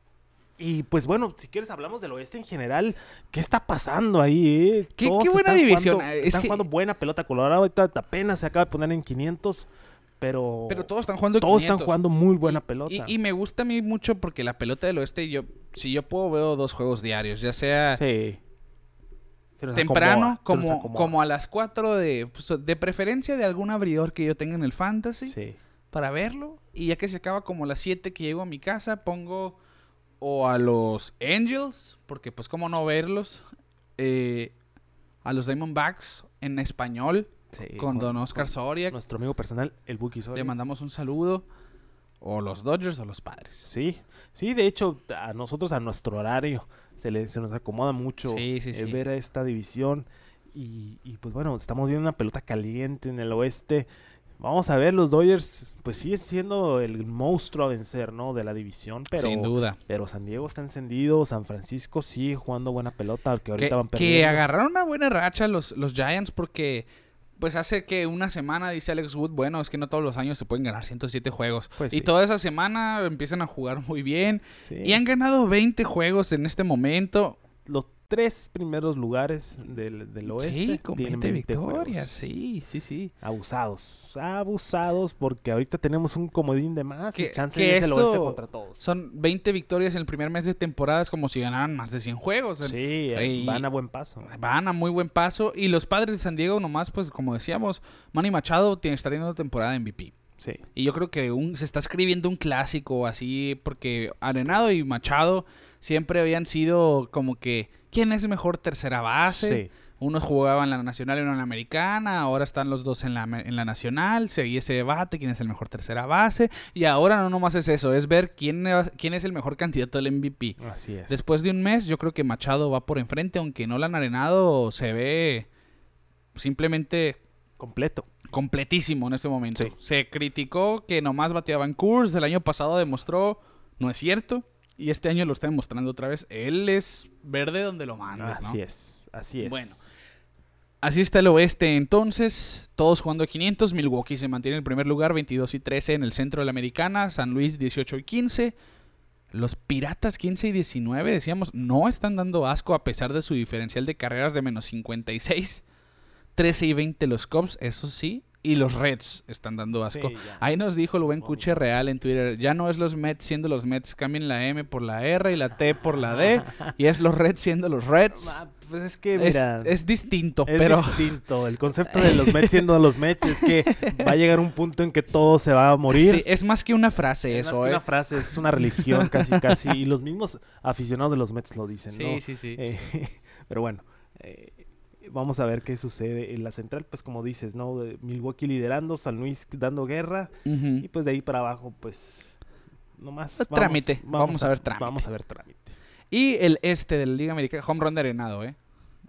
Eh, y pues bueno, si quieres hablamos del oeste en general. ¿Qué está pasando ahí? Eh? Qué- qué buena están división. jugando- Es están que- jugando buena pelota. Colorado ahorita apenas se acaba de poner en 500. Pero, Pero todos están jugando todos están 500. jugando muy buena Y- pelota. Y, y me gusta a mí mucho porque la pelota del oeste, yo, si yo puedo, veo dos juegos diarios, ya sea sí. Temprano, acomoda, como, como a las 4 de, pues, de preferencia de algún abridor que yo tenga en el fantasy, Sí. para verlo. Y ya que se acaba como a las 7 que llego a mi casa, pongo o a los Angels, porque pues cómo no verlos, eh, a los Diamondbacks en español, Sí, con Don Oscar Soria, Nuestro amigo personal, el Buki Soria. le mandamos un saludo, o los Dodgers o los Padres. Sí, sí, de hecho, a nosotros, a nuestro horario, se, le, se nos acomoda mucho Sí, sí, eh, ver a esta división. Y, y, pues bueno, estamos viendo una pelota caliente en el oeste. Vamos a ver, los Dodgers, pues siguen siendo el monstruo a vencer, ¿no? De la división, pero, Sin duda. pero San Diego está encendido, San Francisco sigue jugando buena pelota, aunque ahorita que, van que perdiendo. agarraron una buena racha los, los Giants porque pues hace que una semana dice Alex Wood, bueno, es que no todos los años se pueden ganar 107 juegos. Pues y sí. toda esa semana empiezan a jugar muy bien. Sí. Y han ganado 20 juegos en este momento. Los tres primeros lugares del, del oeste sí, con tienen 20 juegos. victorias. Sí, sí, sí. Abusados, abusados, porque ahorita tenemos un comodín de más y Que- chance que es el oeste contra todos. Son 20 victorias en el primer mes de temporada. Es como si ganaran más de 100 juegos. Sí, y- van a buen paso. Van a muy buen paso. Y los padres de San Diego, nomás, pues como decíamos, Manny Machado tiene, está teniendo temporada de MVP. Sí. Y yo creo que un, se está escribiendo un clásico así, porque Arenado y Machado siempre habían sido como que, ¿quién es mejor tercera base? Sí. Uno jugaba en la nacional y uno en la americana, ahora están los dos en la, en la nacional, seguía ese debate, quién es el mejor tercera base, y ahora no nomás es eso, es ver quién, quién es el mejor candidato al MVP. Así es. Después de un mes, yo creo que Machado va por enfrente, aunque no lo han arenado, se ve simplemente Completo. completísimo en este momento. Sí. Se criticó que nomás bateaba en Coors, el año pasado demostró, no es cierto, y este año lo está demostrando otra vez. Él es verde donde lo mandes, ¿no? Así es. Así es. Bueno. Así está el oeste entonces, todos jugando a 500, Milwaukee se mantiene en el primer lugar, 22 y 13 en el centro de la americana, San Luis 18 y 15. Los Piratas 15 y 19, decíamos, no están dando asco a pesar de su diferencial de carreras de menos 56. 13 y 20 los Cubs, eso sí, y los Reds están dando asco. Sí. Ahí nos dijo el buen. Cuche Real en Twitter, ya no es los Mets siendo los Mets, cambien la M por la R y la T por la D, y es los Reds siendo los Reds. Ah, Pues es que, Es, mira, es distinto, es pero... distinto. El concepto de los Mets siendo los Mets es que va a llegar un punto en que todo se va a morir. Sí, es más que una frase Es más eso, que ¿eh? una frase, es una religión casi, casi. Y los mismos aficionados de los Mets lo dicen, Sí, ¿no? sí, sí. Eh, pero bueno, eh, vamos a ver qué sucede. En la central, pues como dices, ¿no? De Milwaukee liderando, San Luis dando guerra. Y pues de ahí para abajo, pues... Nomás... Eh, trámite, vamos a ver trámite. Vamos a ver trámite. Y el este de la Liga Americana, home run de Arenado, ¿eh?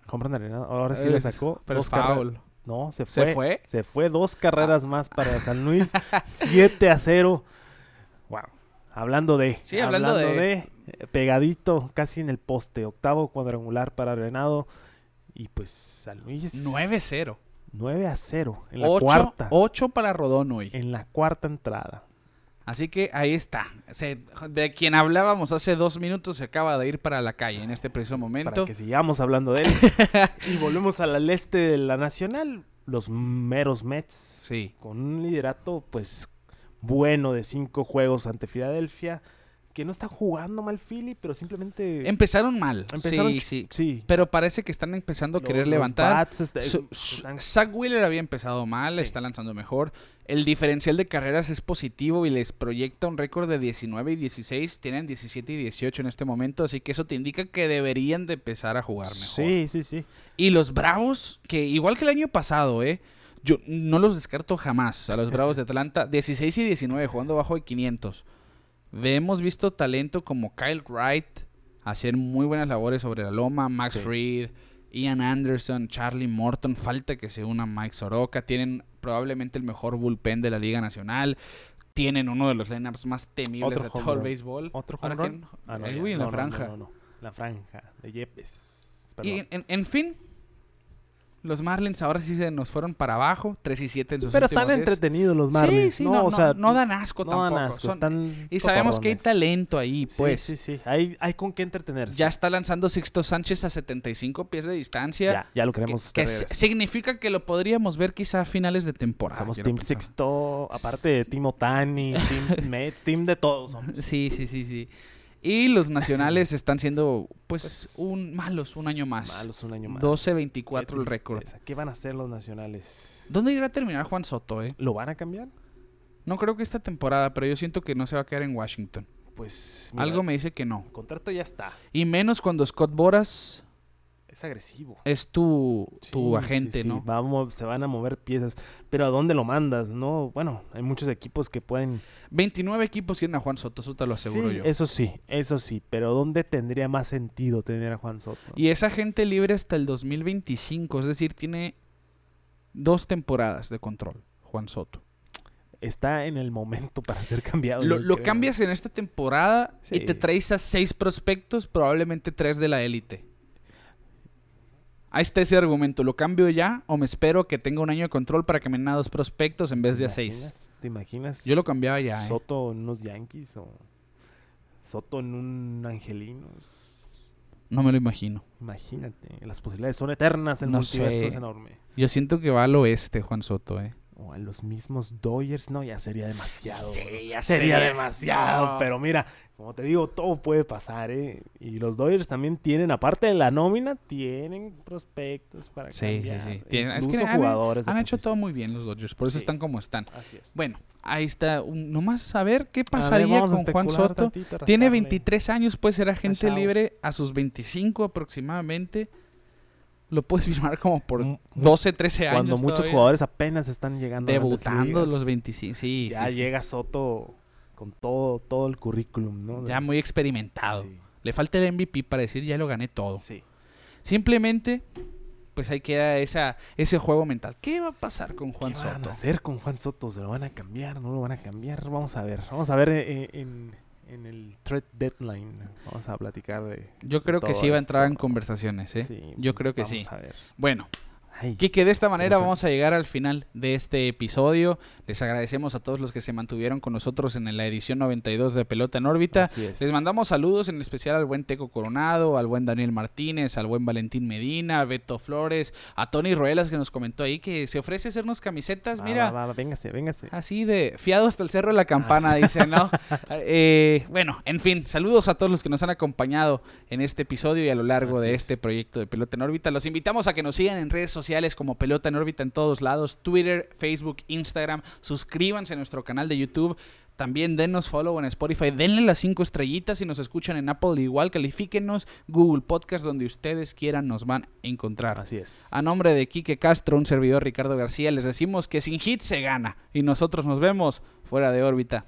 Compran arenado. Ahora sí le sacó Pero dos foul. No, se ¿Se fue. fue? Se fue dos carreras más para San Luis. 7 a 0. Wow. Hablando de. Sí, hablando de- eh, Pegadito, casi en el poste. Octavo cuadrangular para Renado. Y pues San Luis. 9-0. 9 a 0. En la 8, cuarta. 8 para Rodón hoy. En la cuarta entrada. Así que ahí está. Se- de quien hablábamos hace dos minutos se acaba de ir para la calle en este preciso momento. Para que sigamos hablando de él. y volvemos al este de la Nacional. Los meros Mets. Sí. con un liderato pues bueno de cinco juegos ante Filadelfia que no está jugando mal Philly pero simplemente Empezaron mal. empezaron sí, sí. sí Pero parece que están empezando a Los- querer los levantar. este- están- Zach Wheeler había empezado mal, Sí. está lanzando mejor. El diferencial de carreras es positivo y les proyecta un récord de 19 y 16. Tienen 17 y 18 en este momento, así que eso te indica que deberían de empezar a jugar mejor. sí sí sí Y los Bravos, que igual que el año pasado, ¿eh? Yo no los descarto jamás a los Bravos de Atlanta. 16 y 19 jugando bajo de 500. Hemos visto talento como Kyle Wright hacer muy buenas labores sobre la loma, Max Sí. Fried, Ian Anderson, Charlie Morton. Falta que se una Mike Soroka. Tienen probablemente el mejor bullpen de la Liga Nacional. Tienen uno de los lineups más temibles de todo el béisbol. otro home run? Ah, no, ya. Wii en la No, no, franja. no, la franja de Yepes Y Perdón. en, en fin, los Marlins ahora sí se nos fueron para abajo, 3 y 7 en sus pero están 10. entretenidos los Sí, Marlins sí, no, no, o no- sea no dan asco no dan tampoco. asco, son- están y sabemos que hay talento ahí, pues. sí sí sí hay, hay con qué entretenerse Ya está lanzando Sixto Sánchez a 75 pies de distancia. ya, ya lo que- queremos que, regreso. significa que lo podríamos ver quizá a finales de temporada. Somos Team pensar. Sexto, aparte de Team Otani, Team Mets, Team de todos. somos. Sí, sí, sí, sí. Y los nacionales están siendo, pues, Pues, un malos un año más. Malos un año más. 12-24 Qué el récord. ¿Qué van a hacer los nacionales? ¿Dónde irá a terminar Juan Soto, eh? ¿Lo van a cambiar? No creo que esta temporada, pero yo siento que no se va a quedar en Washington. Pues mira, Algo me dice que no. el contrato ya está. Y menos cuando Scott Boras Es agresivo. es tu, tu agente, sí, sí, ¿no? va a mo- se van a mover piezas. Pero ¿a dónde lo mandas? No, bueno, hay muchos equipos que pueden. 29 equipos quieren a Juan Soto, eso te lo aseguro Sí, yo. Eso sí, eso sí. Pero ¿dónde tendría más sentido tener a Juan Soto? Y es agente libre hasta el 2025, es decir, tiene dos temporadas de control, Juan Soto. Está en el momento para ser cambiado. Lo, lo cambias en esta temporada y te traes a seis prospectos, probablemente tres de la élite. Ahí está ese argumento. ¿Lo cambio ya o me espero que tenga un año de control para que me den a dos prospectos en vez de a ¿Te seis? ¿Te imaginas? Yo lo cambiaba ya. ¿eh? Soto en unos Yankees o Soto en un Angelino. No me lo imagino. Imagínate, las posibilidades son eternas, el No multiverso sé. es enorme. Yo siento que va al oeste, Juan Soto, ¿eh? O a los mismos Dodgers, no, ya sería demasiado. Sí, ya sería demasiado. No. Pero mira, como te digo, todo puede pasar, ¿eh? Y los Dodgers también tienen, aparte de la nómina, tienen prospectos para Sí, sí, cambiar. sí. Tienen- es que incluso han- jugadores. Han hecho todo muy bien los Dodgers, por eso Sí. están como están. Así es. Bueno, ahí está. nomás a ver qué ver, pasaría con Juan Soto. tantito, Tiene rascarle. 23 años, puede ser agente libre a sus 25 aproximadamente. Lo puedes firmar como por Mu- 12, 13 años. Cuando muchos todavía. jugadores apenas están llegando a debutando ligas, los 25. Sí, ya sí, llega Soto con todo, todo el currículum, ¿no? Ya muy experimentado. Sí. Le falta el MVP para decir ya lo gané todo. Sí. Simplemente, pues ahí queda esa, ese juego mental. ¿Qué va a pasar con Juan ¿Qué van Soto? a hacer con Juan Soto? ¿Se lo van a cambiar? ¿No lo van a cambiar? Vamos a ver. Vamos a ver eh, en, en el trade deadline. Vamos a platicar de. Yo creo que sí va a entrar en conversaciones, ¿eh? Sí, Yo pues creo que vamos sí. a ver. Bueno, Kike, de esta manera vamos a llegar al final de este episodio. Les agradecemos a todos los que se mantuvieron con nosotros en la edición 92 de Pelota en órbita. Les mandamos saludos en especial al buen Teco Coronado, al buen Daniel Martínez, al buen Valentín Medina, a Beto Flores, a Tony Ruelas que nos comentó ahí que se ofrece hacernos camisetas, Va, mira, va, va, véngase, véngase. así de fiado hasta el cerro de la campana, dice, ¿no? Eh, bueno, en fin, saludos a todos los que nos han acompañado en este episodio y a lo largo Así de es. este proyecto de Pelota en órbita. Los invitamos a que nos sigan en redes sociales como Pelota en órbita en todos lados, Twitter, Facebook, Instagram. Suscríbanse a nuestro canal de YouTube. También denos follow en Spotify, denle las cinco estrellitas si nos escuchan en Apple igual, califíquenos Google Podcast donde ustedes quieran nos van a encontrar. Así es. A nombre de Quique Castro, un servidor Ricardo García, les decimos que sin hit se gana y nosotros nos vemos fuera de órbita.